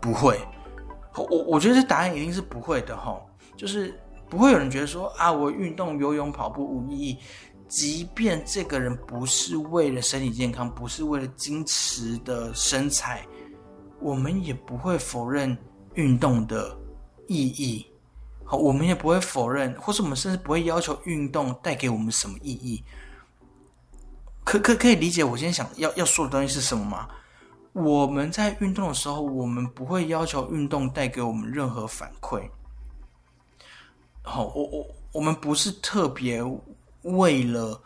不会。我我觉得这答案一定是不会的哈，就是不会有人觉得说啊，我运动、游泳、跑步无意义。即便这个人不是为了身体健康，不是为了矜持的身材，我们也不会否认运动的意义。好，我们也不会否认，或是我们甚至不会要求运动带给我们什么意义。可可可以理解我今天想要要说的东西是什么吗？我们在运动的时候，我们不会要求运动带给我们任何反馈。好，我我我们不是特别为了，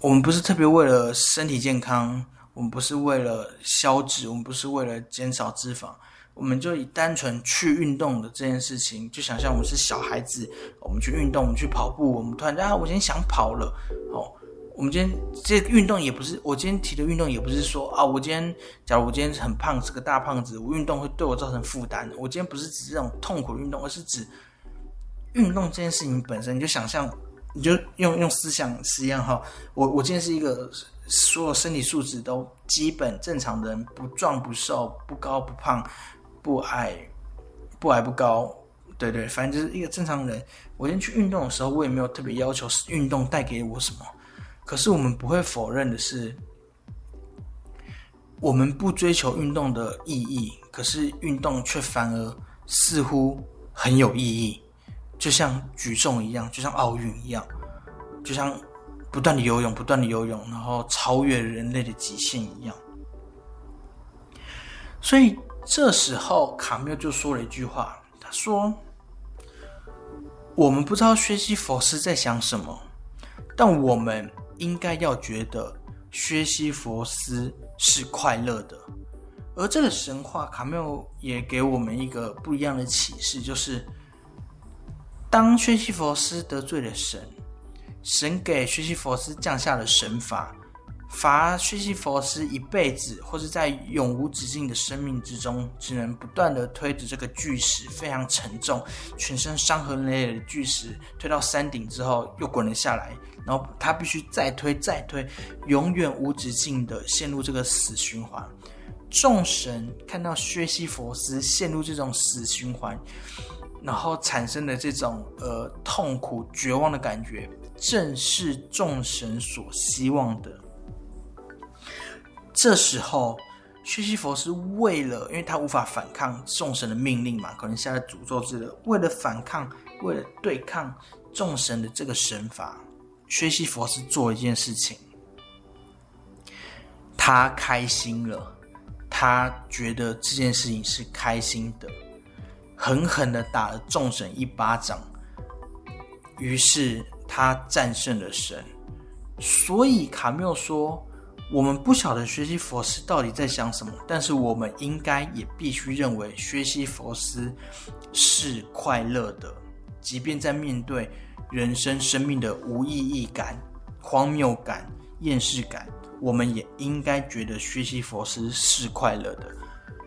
我们不是特别为了身体健康，我们不是为了消脂，我们不是为了减少脂肪，我们就以单纯去运动的这件事情，就想象我们是小孩子，我们去运动，我们去跑步，我们突然啊，我今天想跑了，哦。我们今天这运动也不是，我今天提的运动也不是说啊，我今天假如我今天很胖，是个大胖子，我运动会对我造成负担。我今天不是指这种痛苦运动，而是指运动这件事情本身。你就想象，你就用用思想实验哈。我我今天是一个所有身体素质都基本正常的人，不壮不瘦，不高不胖，不矮不矮不高，对对，反正就是一个正常人。我今天去运动的时候，我也没有特别要求运动带给我什么。可是我们不会否认的是，我们不追求运动的意义，可是运动却反而似乎很有意义，就像举重一样，就像奥运一样，就像不断的游泳，不断的游泳，然后超越人类的极限一样。所以这时候卡缪就说了一句话，他说：“我们不知道薛西佛斯在想什么，但我们。”应该要觉得薛西佛斯是快乐的，而这个神话卡缪也给我们一个不一样的启示，就是当薛西佛斯得罪了神，神给薛西佛斯降下了神罚。罚薛西佛斯一辈子，或是在永无止境的生命之中，只能不断的推着这个巨石，非常沉重，全身伤痕累累的巨石，推到山顶之后又滚了下来，然后他必须再推再推，永远无止境的陷入这个死循环。众神看到薛西佛斯陷入这种死循环，然后产生的这种呃痛苦绝望的感觉，正是众神所希望的。这时候，薛西佛是为了，因为他无法反抗众神的命令嘛，可能下了诅咒之类。为了反抗，为了对抗众神的这个神法，薛西佛是做一件事情，他开心了，他觉得这件事情是开心的，狠狠的打了众神一巴掌，于是他战胜了神。所以卡缪说。我们不晓得薛西佛斯到底在想什么，但是我们应该也必须认为薛西佛斯是快乐的，即便在面对人生生命的无意义感、荒谬感、厌世感，我们也应该觉得薛西佛斯是快乐的。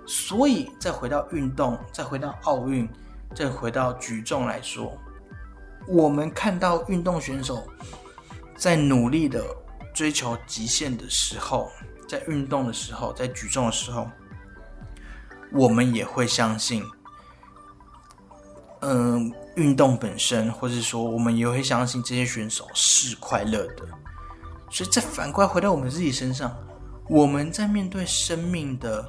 所以再回到运动，再回到奥运，再回到举重来说，我们看到运动选手在努力的追求极限的时候，在运动的时候，在举重的时候，我们也会相信，嗯，运动本身，或者说我们也会相信这些选手是快乐的。所以再反过来回到我们自己身上，我们在面对生命的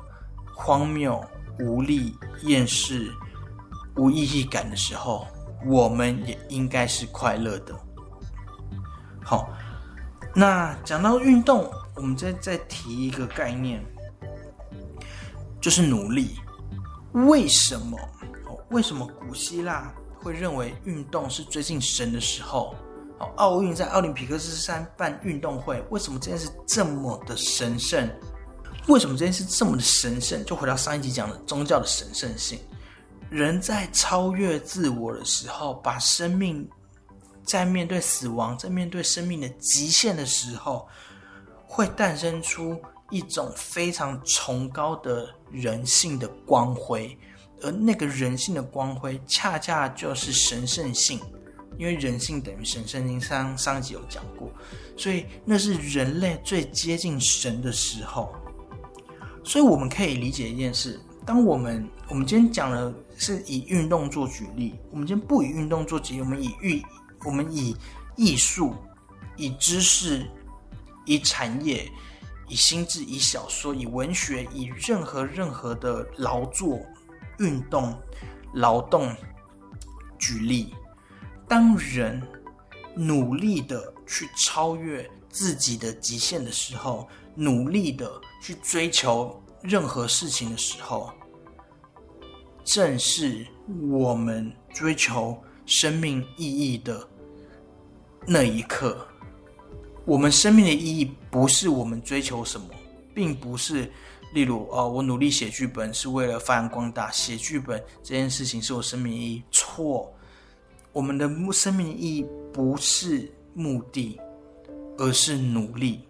荒谬、无力、厌世、无意义感的时候，我们也应该是快乐的。好，那讲到运动，我们再再提一个概念，就是努力。为什么？为什么古希腊会认为运动是最近神的时候？奥运在奥林匹克斯山办运动会，为什么这件事这么的神圣？为什么这件事这么的神圣？就回到上一集讲的宗教的神圣性。人在超越自我的时候，把生命在面对死亡，在面对生命的极限的时候，会诞生出一种非常崇高的人性的光辉，而那个人性的光辉，恰恰就是神圣性。因为人性等于神，圣经上上集有讲过，所以那是人类最接近神的时候。所以我们可以理解一件事：当我们我们今天讲的是以运动做举例，我们今天不以运动做举例，我们以艺，我们以艺术、以知识、以产业、以心智、以小说、以文学、以任何任何的劳作、运动、劳动举例。当人努力的去超越自己的极限的时候，努力的去追求任何事情的时候，正是我们追求生命意义的那一刻。我们生命的意义不是我们追求什么，并不是例如哦，我努力写剧本是为了发扬光大，写剧本这件事情是我生命意义。错。我们的生命意义不是目的，而是努力。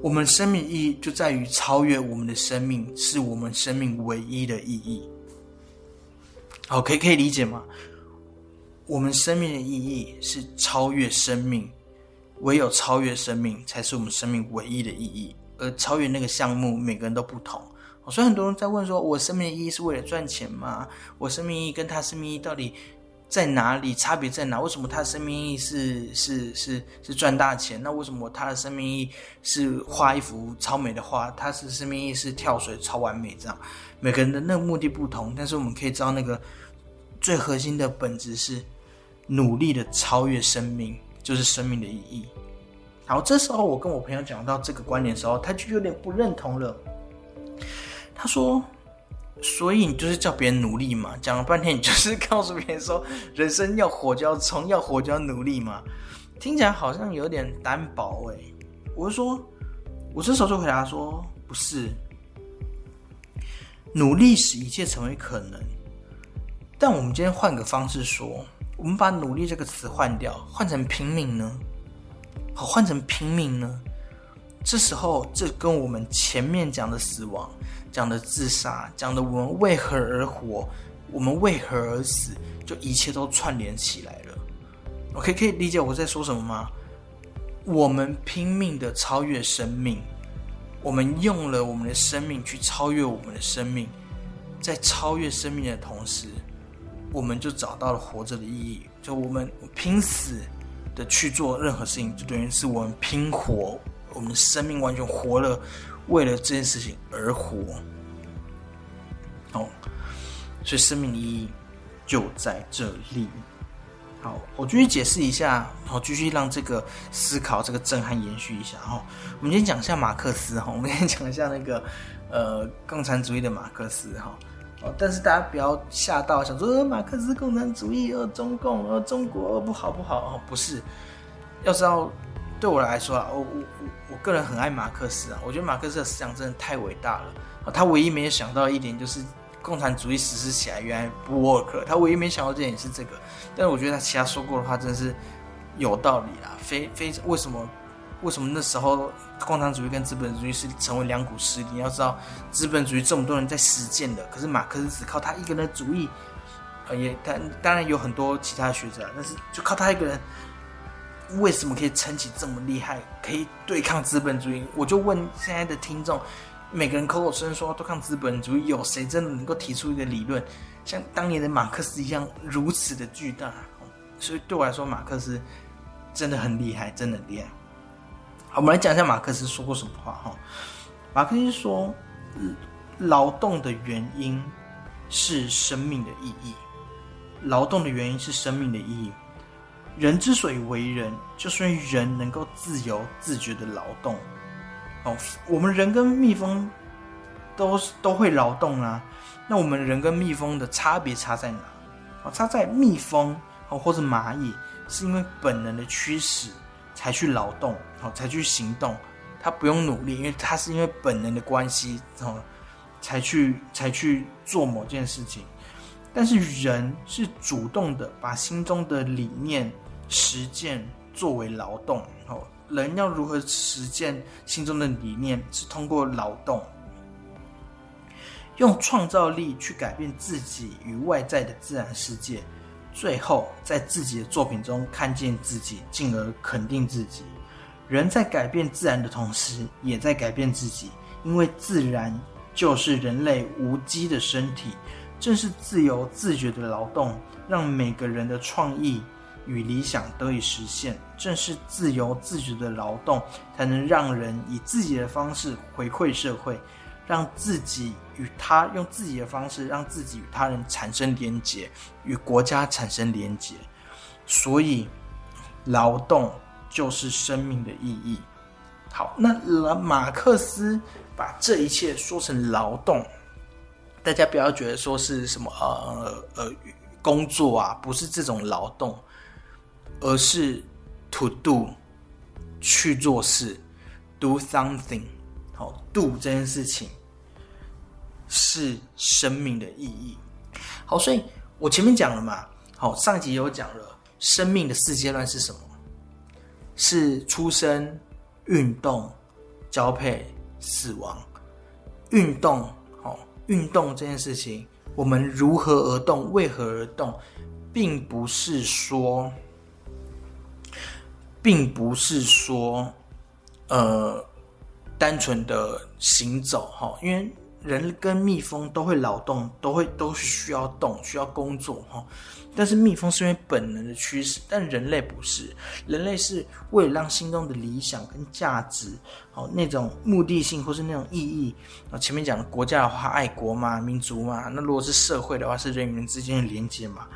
我们生命意义就在于超越我们的生命，是我们生命唯一的意义。好，可以可以理解吗？我们生命的意义是超越生命，唯有超越生命，才是我们生命唯一的意义。而超越那个项目，每个人都不同。所以很多人在问说：我生命的意义是为了赚钱吗？我生命意义跟他生命意义到底？在哪里差别在哪？为什么他的生命意义是是是是赚大钱？那为什么他的生命意义是画一幅超美的画？他是生命意义是跳水超完美？这样每个人的那个目的不同，但是我们可以知道那个最核心的本质是努力的超越生命，就是生命的意义。好，这时候我跟我朋友讲到这个观点的时候，他就有点不认同了。他说。所以你就是叫别人努力嘛？讲了半天，你就是 告诉别人说，人生要活就要冲，要活就要努力嘛？听起来好像有点单薄哎。我就说，我这时候就回答说，不是，努力使一切成为可能。但我们今天换个方式说，我们把努力这个词换掉，换成拼命呢？好，换成拼命呢？这时候，这跟我们前面讲的死亡。讲的自杀，讲的我们为何而活，我们为何而死，就一切都串联起来了。OK，可以理解我在说什么吗？我们拼命的超越生命，我们用了我们的生命去超越我们的生命，在超越生命的同时，我们就找到了活着的意义。就我们拼死的去做任何事情，就等于是我们拼活，我们的生命完全活了。为了这件事情而活，哦，所以生命的意义就在这里。好，我继续解释一下，好，继续让这个思考、这个震撼延续一下。哈，我们先讲一下马克思，哈，我们先讲一下那个 呃共产主义的马克思，哈，哦，但是大家不要吓到，想说马克思共产主义，呃，中共，呃，中国不好不好，哦，不是，要知道。对我来说啊，我我我个人很爱马克思啊，我觉得马克思的思想真的太伟大了！他唯一没有想到一点就是共产主义实施起来原来不 work，他唯一没想到这点也是这个。但是我觉得他其他说过的话真的是有道理啦，非非为什么为什么那时候共产主义跟资本主义是成为两股势力？你要知道，资本主义这么多人在实践的，可是马克思只靠他一个人的主义，也当当然有很多其他学者，但是就靠他一个人，为什么可以撑起这么厉害，可以对抗资本主义？我就问现在的听众，每个人口口声声说对抗资本主义，有谁真的能够提出一个理论，像当年的马克思一样如此的巨大？所以对我来说，马克思真的很厉害，真的厉害。好，我们来讲一下马克思说过什么话哈。马克思说：“劳动的原因是生命的意义，劳动的原因是生命的意义。人之所以为人，就是因为人能够自由自觉的劳动。哦，我们人跟蜜蜂都都会劳动啊。那我们人跟蜜蜂的差别差在哪？哦，差在蜜蜂。”哦，或者蚂蚁是因为本能的驱使才去劳动，哦，才去行动，它不用努力，因为它是因为本能的关系，哦，才去才去做某件事情。但是人是主动的，把心中的理念实践作为劳动。哦，人要如何实践心中的理念？是通过劳动，用创造力去改变自己与外在的自然世界。最后，在自己的作品中看见自己，进而肯定自己。人在改变自然的同时，也在改变自己，因为自然就是人类无机的身体。正是自由自觉的劳动，让每个人的创意与理想得以实现。正是自由自觉的劳动，才能让人以自己的方式回馈社会。让自己与他用自己的方式，让自己与他人产生连结，与国家产生连结。所以，劳动就是生命的意义。好，那马克思把这一切说成劳动，大家不要觉得说是什么呃呃工作啊，不是这种劳动，而是 to do 去做事，do something。好，do 这件事情。是生命的意义。好，所以我前面讲了嘛，好，上一集有讲了，生命的四阶段是什么？是出生、运动、交配、死亡。运动，好，运动这件事情，我们如何而动，为何而动，并不是说，并不是说，呃，单纯的行走，哈，因为。人跟蜜蜂都会劳动，都会都是需要动，需要工作哈。但是蜜蜂是因为本能的驱使，但人类不是，人类是为了让心中的理想跟价值，哦，那种目的性或是那种意义啊。前面讲的国家的话，爱国嘛，民族嘛。那如果是社会的话，是人与人之间的连接嘛。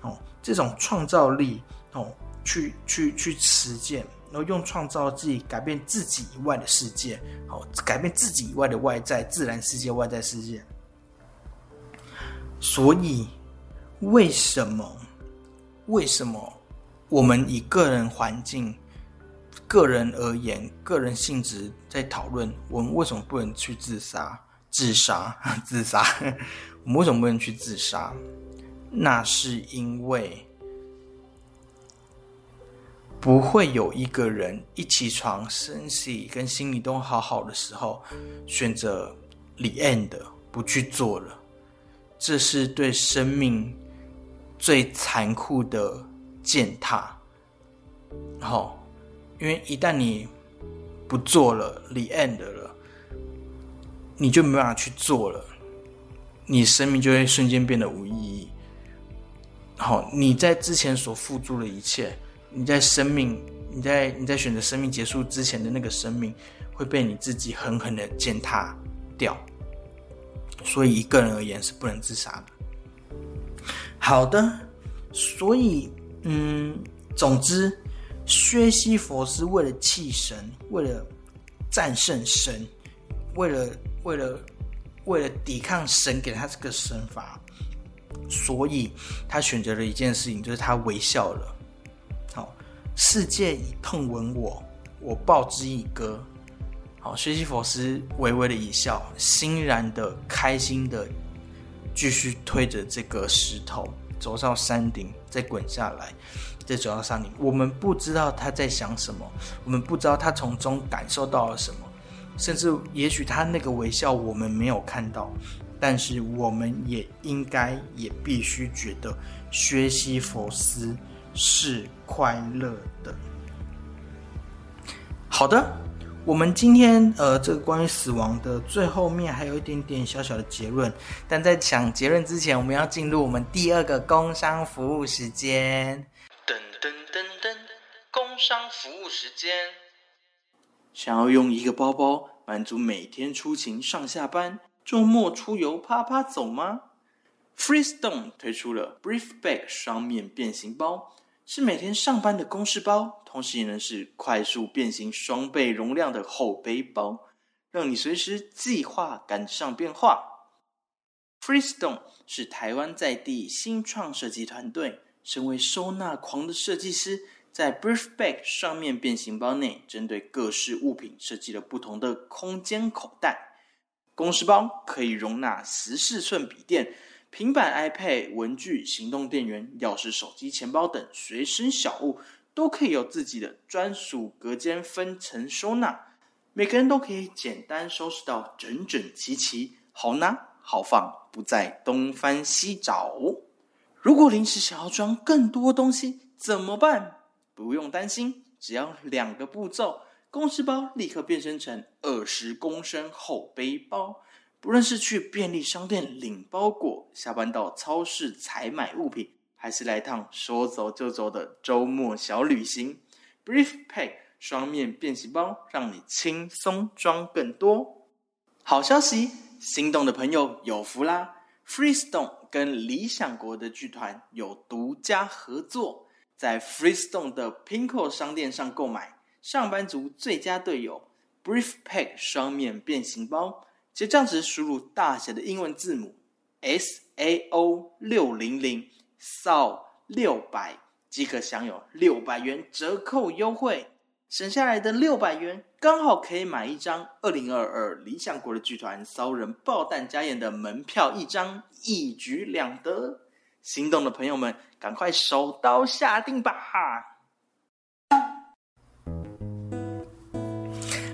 哦，这种创造力哦，去去去实践。然后用创造自己改变自己以外的世界，好，改变自己以外的外在自然世界、外在世界。所以，为什么？为什么我们以个人环境、个人而言、个人性质在讨论，我们为什么不能去自杀？自杀？自杀？我们为什么不能去自杀？那是因为。不会有一个人一起床，身体跟心理都好好的时候，选择 the end 不去做了。这是对生命最残酷的践踏。好，因为一旦你不做了 the end 了，你就没办法去做了，你生命就会瞬间变得无意义。好，你在之前所付出的一切。你在生命，你在你在选择生命结束之前的那个生命，会被你自己狠狠的践踏掉。所以，一个人而言是不能自杀的。好的，所以，嗯，总之，薛西佛斯为了弃神，为了战胜神，为了为了为了抵抗神给他这个神法，所以他选择了一件事情，就是他微笑了。世界已碰吻我，我报之以歌。好，薛西佛斯微微的一笑，欣然的、开心的，继续推着这个石头走上山顶，再滚下来。再走到山顶，我们不知道他在想什么，我们不知道他从中感受到了什么，甚至也许他那个微笑我们没有看到，但是我们也应该也必须觉得薛西佛斯是快乐的。好的，我们今天呃，这个关于死亡的最后面还有一点点小小的结论，但在讲结论之前，我们要进入我们第二个工商服务时间。噔噔噔噔，工商服务时间。想要用一个包包满足每天出勤上下班、周末出游啪啪走吗？Freestone 推出了 Brief Bag 双面变形包，是每天上班的公事包，同时也能是快速变形双倍容量的后背包，让你随时计划赶上变化。Freestone 是台湾在地新创设计团队。身为收纳狂的设计师，在 Brief Bag 双面变形包内，针对各式物品设计了不同的空间口袋。公事包可以容纳十四寸笔电、平板、iPad、文具、行动电源、钥匙、手机、钱包等随身小物，都可以有自己的专属隔间分层收纳。每个人都可以简单收拾到整整齐齐，好拿好放，不再东翻西找。如果临时想要装更多东西怎么办？不用担心，只要两个步骤，公事包立刻变身成二十公升后背包。不论是去便利商店领包裹，下班到超市采买物品，还是来趟说走就走的周末小旅行，Brief Pack 双面变形包让你轻松装更多。好消息，心动的朋友有福啦！Freestone 跟理想国的剧团有独家合作，在 Freestone 的 Pinko 商店上购买上班族最佳队友 Brief Pack 双面变形包，结账时输入大写的英文字母 S A O 六零零 SAO 六百，即可享有六百元折扣优惠。省下来的六百元，刚好可以买一张二零二二理想国的剧团骚人爆弹加演的门票一张，一举两得。心动的朋友们，赶快手刀下定吧！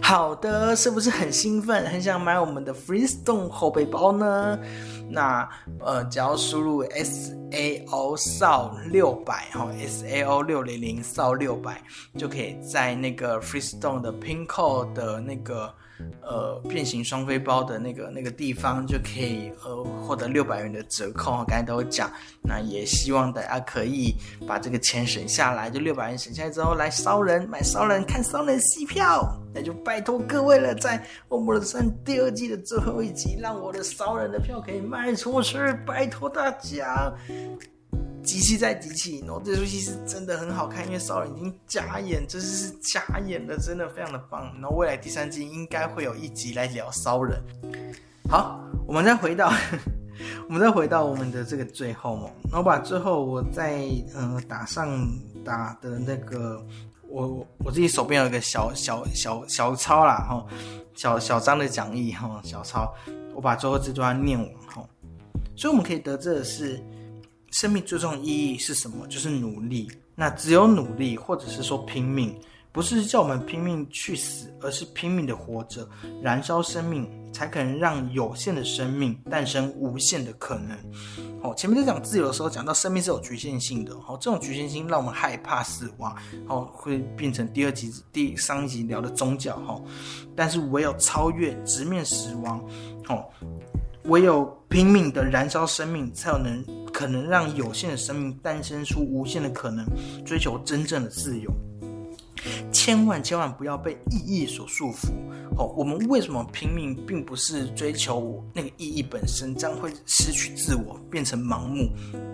好的，是不是很兴奋，很想买我们的 Freestone 后背包呢？那呃，只要输入 S A O 少六百哈，S A O 六零零少六百，就可以在那个 Freestone 的 Pinko 的那个。呃，变形双飞包的那个那个地方就可以呃获得六百元的折扣刚才都有讲，那也希望大家可以把这个钱省下来，就六百元省下来之后来骚人买骚人看骚人戏票，那就拜托各位了，在《欧姆的山》第二季的最后一集，让我的骚人的票可以卖出去，拜托大家。机器在机器，然后这出戏是真的很好看，因为骚人已经加演，这是加演的，真的非常的棒。然后未来第三季应该会有一集来聊骚人。好，我们再回到，我们再回到我们的这个最后嘛，然后把最后我再嗯打上打的那个，我我自己手边有一个小小小小抄啦哈，小小张的讲义哈，小抄，我把最后这段念完哈，所以我们可以得知的是。生命最重要的意义是什么？就是努力。那只有努力，或者是说拼命，不是叫我们拼命去死，而是拼命的活着，燃烧生命，才可能让有限的生命诞生无限的可能。好，前面在讲自由的时候，讲到生命是有局限性的。好，这种局限性让我们害怕死亡。好，会变成第二集、第三集聊的宗教。哈，但是唯有超越、直面死亡。好。唯有拼命的燃烧生命，才有能可能让有限的生命诞生出无限的可能，追求真正的自由。千万千万不要被意义所束缚。哦，我们为什么拼命，并不是追求那个意义本身，这样会失去自我，变成盲目。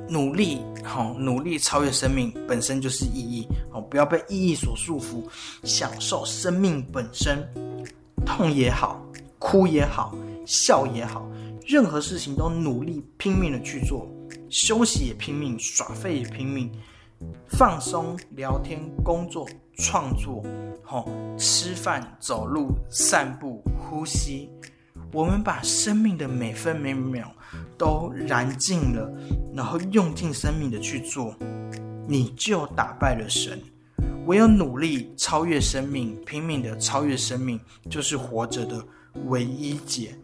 努力，好，努力超越生命本身就是意义。哦，不要被意义所束缚，享受生命本身。痛也好，哭也好，笑也好。任何事情都努力拼命的去做，休息也拼命，耍废也拼命，放松、聊天、工作、创作，吼，吃饭、走路、散步、呼吸，我们把生命的每分每秒都燃尽了，然后用尽生命的去做，你就打败了神。唯有努力超越生命，拼命的超越生命，就是活着的唯一解。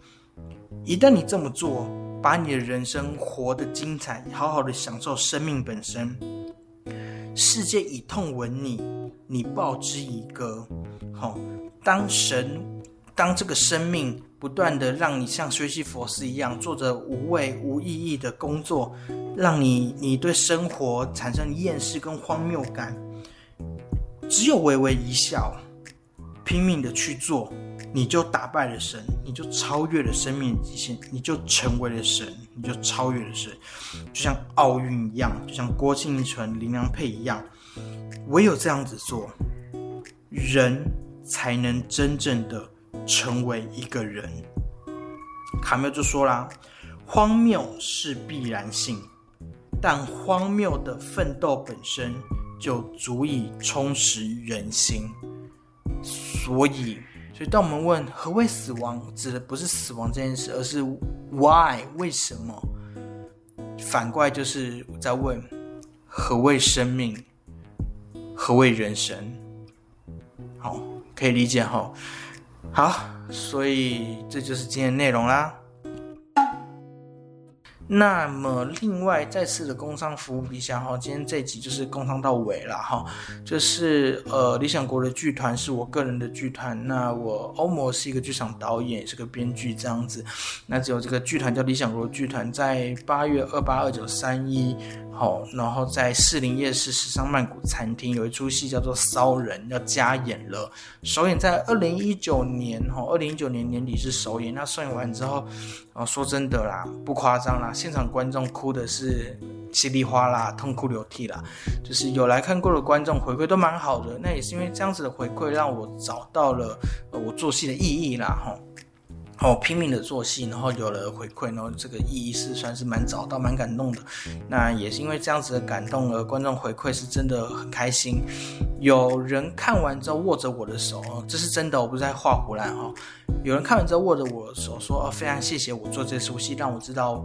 一旦你这么做，把你的人生活得精彩，好好的享受生命本身，世界以痛吻你，你报之以歌。好，当神，当这个生命不断的让你像学习佛斯一样，做着无谓无意义的工作，让你你对生活产生厌世跟荒谬感。只有微微一笑，拼命的去做，你就打败了神，你就超越了生命的极限，你就成为了神，你就超越了神。就像奥运一样，就像郭敬淳、林良配一样，唯有这样子做，人才能真正的成为一个人。卡缪就说啦：“荒谬是必然性，但荒谬的奋斗本身。”就足以充实人心，所以，所以当我们问何谓死亡，指的不是死亡这件事，而是 why 为什么？反过来就是在问何谓生命，何谓人生？好，可以理解哈。好，所以这就是今天内容啦。那么，另外再次的工商服务一下哈，今天这集就是工商到尾了哈，就是呃，理想国的剧团是我个人的剧团，那我欧摩是一个剧场导演，也是个编剧这样子，那只有这个剧团叫理想国剧团，在八月二八二九三一。哦，然后在士林夜市时尚曼谷餐厅有一出戏叫做《骚人》，要加演了。首演在二零一九年，哈，二零一九年年底是首演。那首演完之后，哦，说真的啦，不夸张啦，现场观众哭的是稀里哗啦，痛哭流涕啦。就是有来看过的观众回馈都蛮好的，那也是因为这样子的回馈，让我找到了我做戏的意义啦，哈。哦，拼命的做戏，然后有了回馈，然后这个意义是算是蛮找到、蛮感动的。那也是因为这样子的感动，而观众回馈是真的很开心。有人看完之后握着我的手，这是真的，我不是在画胡乱哈。有人看完之后握着我的手说：“哦，非常谢谢我做这出戏，让我知道。”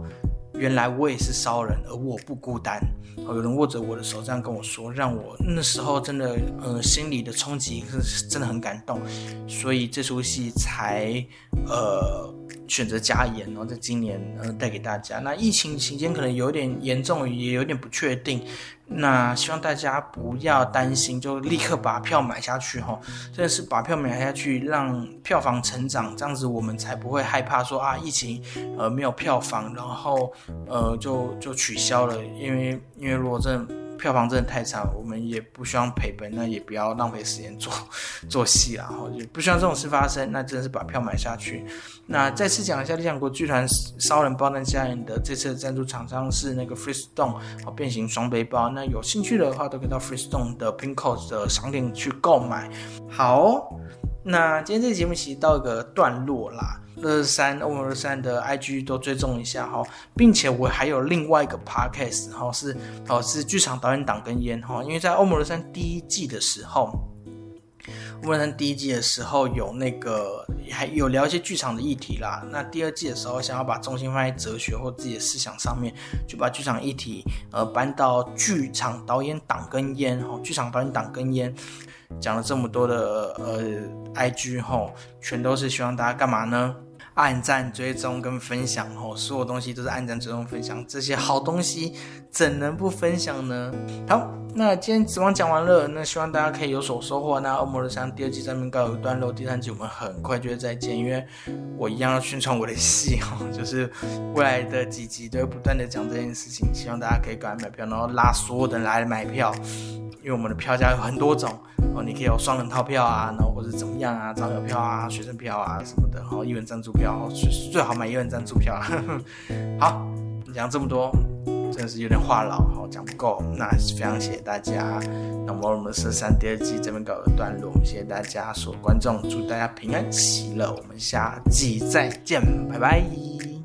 原来我也是骚人，而我不孤单。哦，有人握着我的手，这样跟我说，让我那时候真的，呃，心里的冲击是真的很感动。所以这出戏才，呃，选择加演，然后在今年，呃，带给大家。那疫情期间可能有点严重，也有点不确定。那希望大家不要担心，就立刻把票买下去哈！真的是把票买下去，让票房成长，这样子我们才不会害怕说啊，疫情呃没有票房，然后呃就就取消了，因为因为如果真的。票房真的太差，我们也不希望赔本，那也不要浪费时间做做戏，然后就不希望这种事发生，那真的是把票买下去。那再次讲一下，理想国剧团烧人包单家人的这次赞助厂商是那个 Freestone 哦，变形双背包。那有兴趣的话，都可以到 Freestone 的 Pinkos 的商店去购买。好，那今天这期节目其实到一个段落啦。乐山欧姆乐山的 IG 都追踪一下哈，并且我还有另外一个 Podcast 哈，是哦是剧场导演党跟烟哈，因为在欧姆乐山第一季的时候，欧摩乐山第一季的时候有那个还有聊一些剧场的议题啦，那第二季的时候想要把重心放在哲学或自己的思想上面，就把剧场议题呃搬到剧场导演党跟烟哦，剧场导演党跟烟。讲了这么多的呃，IG 吼，全都是希望大家干嘛呢？按赞、追踪跟分享吼，所有东西都是按赞、追踪、分享，这些好东西怎能不分享呢？好，那今天指望讲完了，那希望大家可以有所收获。那《恶魔的山》第二季上面告一段落，第三季我们很快就会再见，因为我一样要宣传我的戏哈，就是未来的几集都会不断的讲这件事情，希望大家可以赶快买票，然后拉所有的人来买票。因为我们的票价有很多种哦，你可以有双人套票啊，然后或者怎么样啊，早鸟票啊，学生票啊什么的，然后一人赞助票，最好买一人赞助票。好，讲这么多，真的是有点话痨，好讲不够，那非常谢谢大家。那么我们十三第二季这边告一段落，谢谢大家所有观众，祝大家平安喜乐，我们下季再见，拜拜。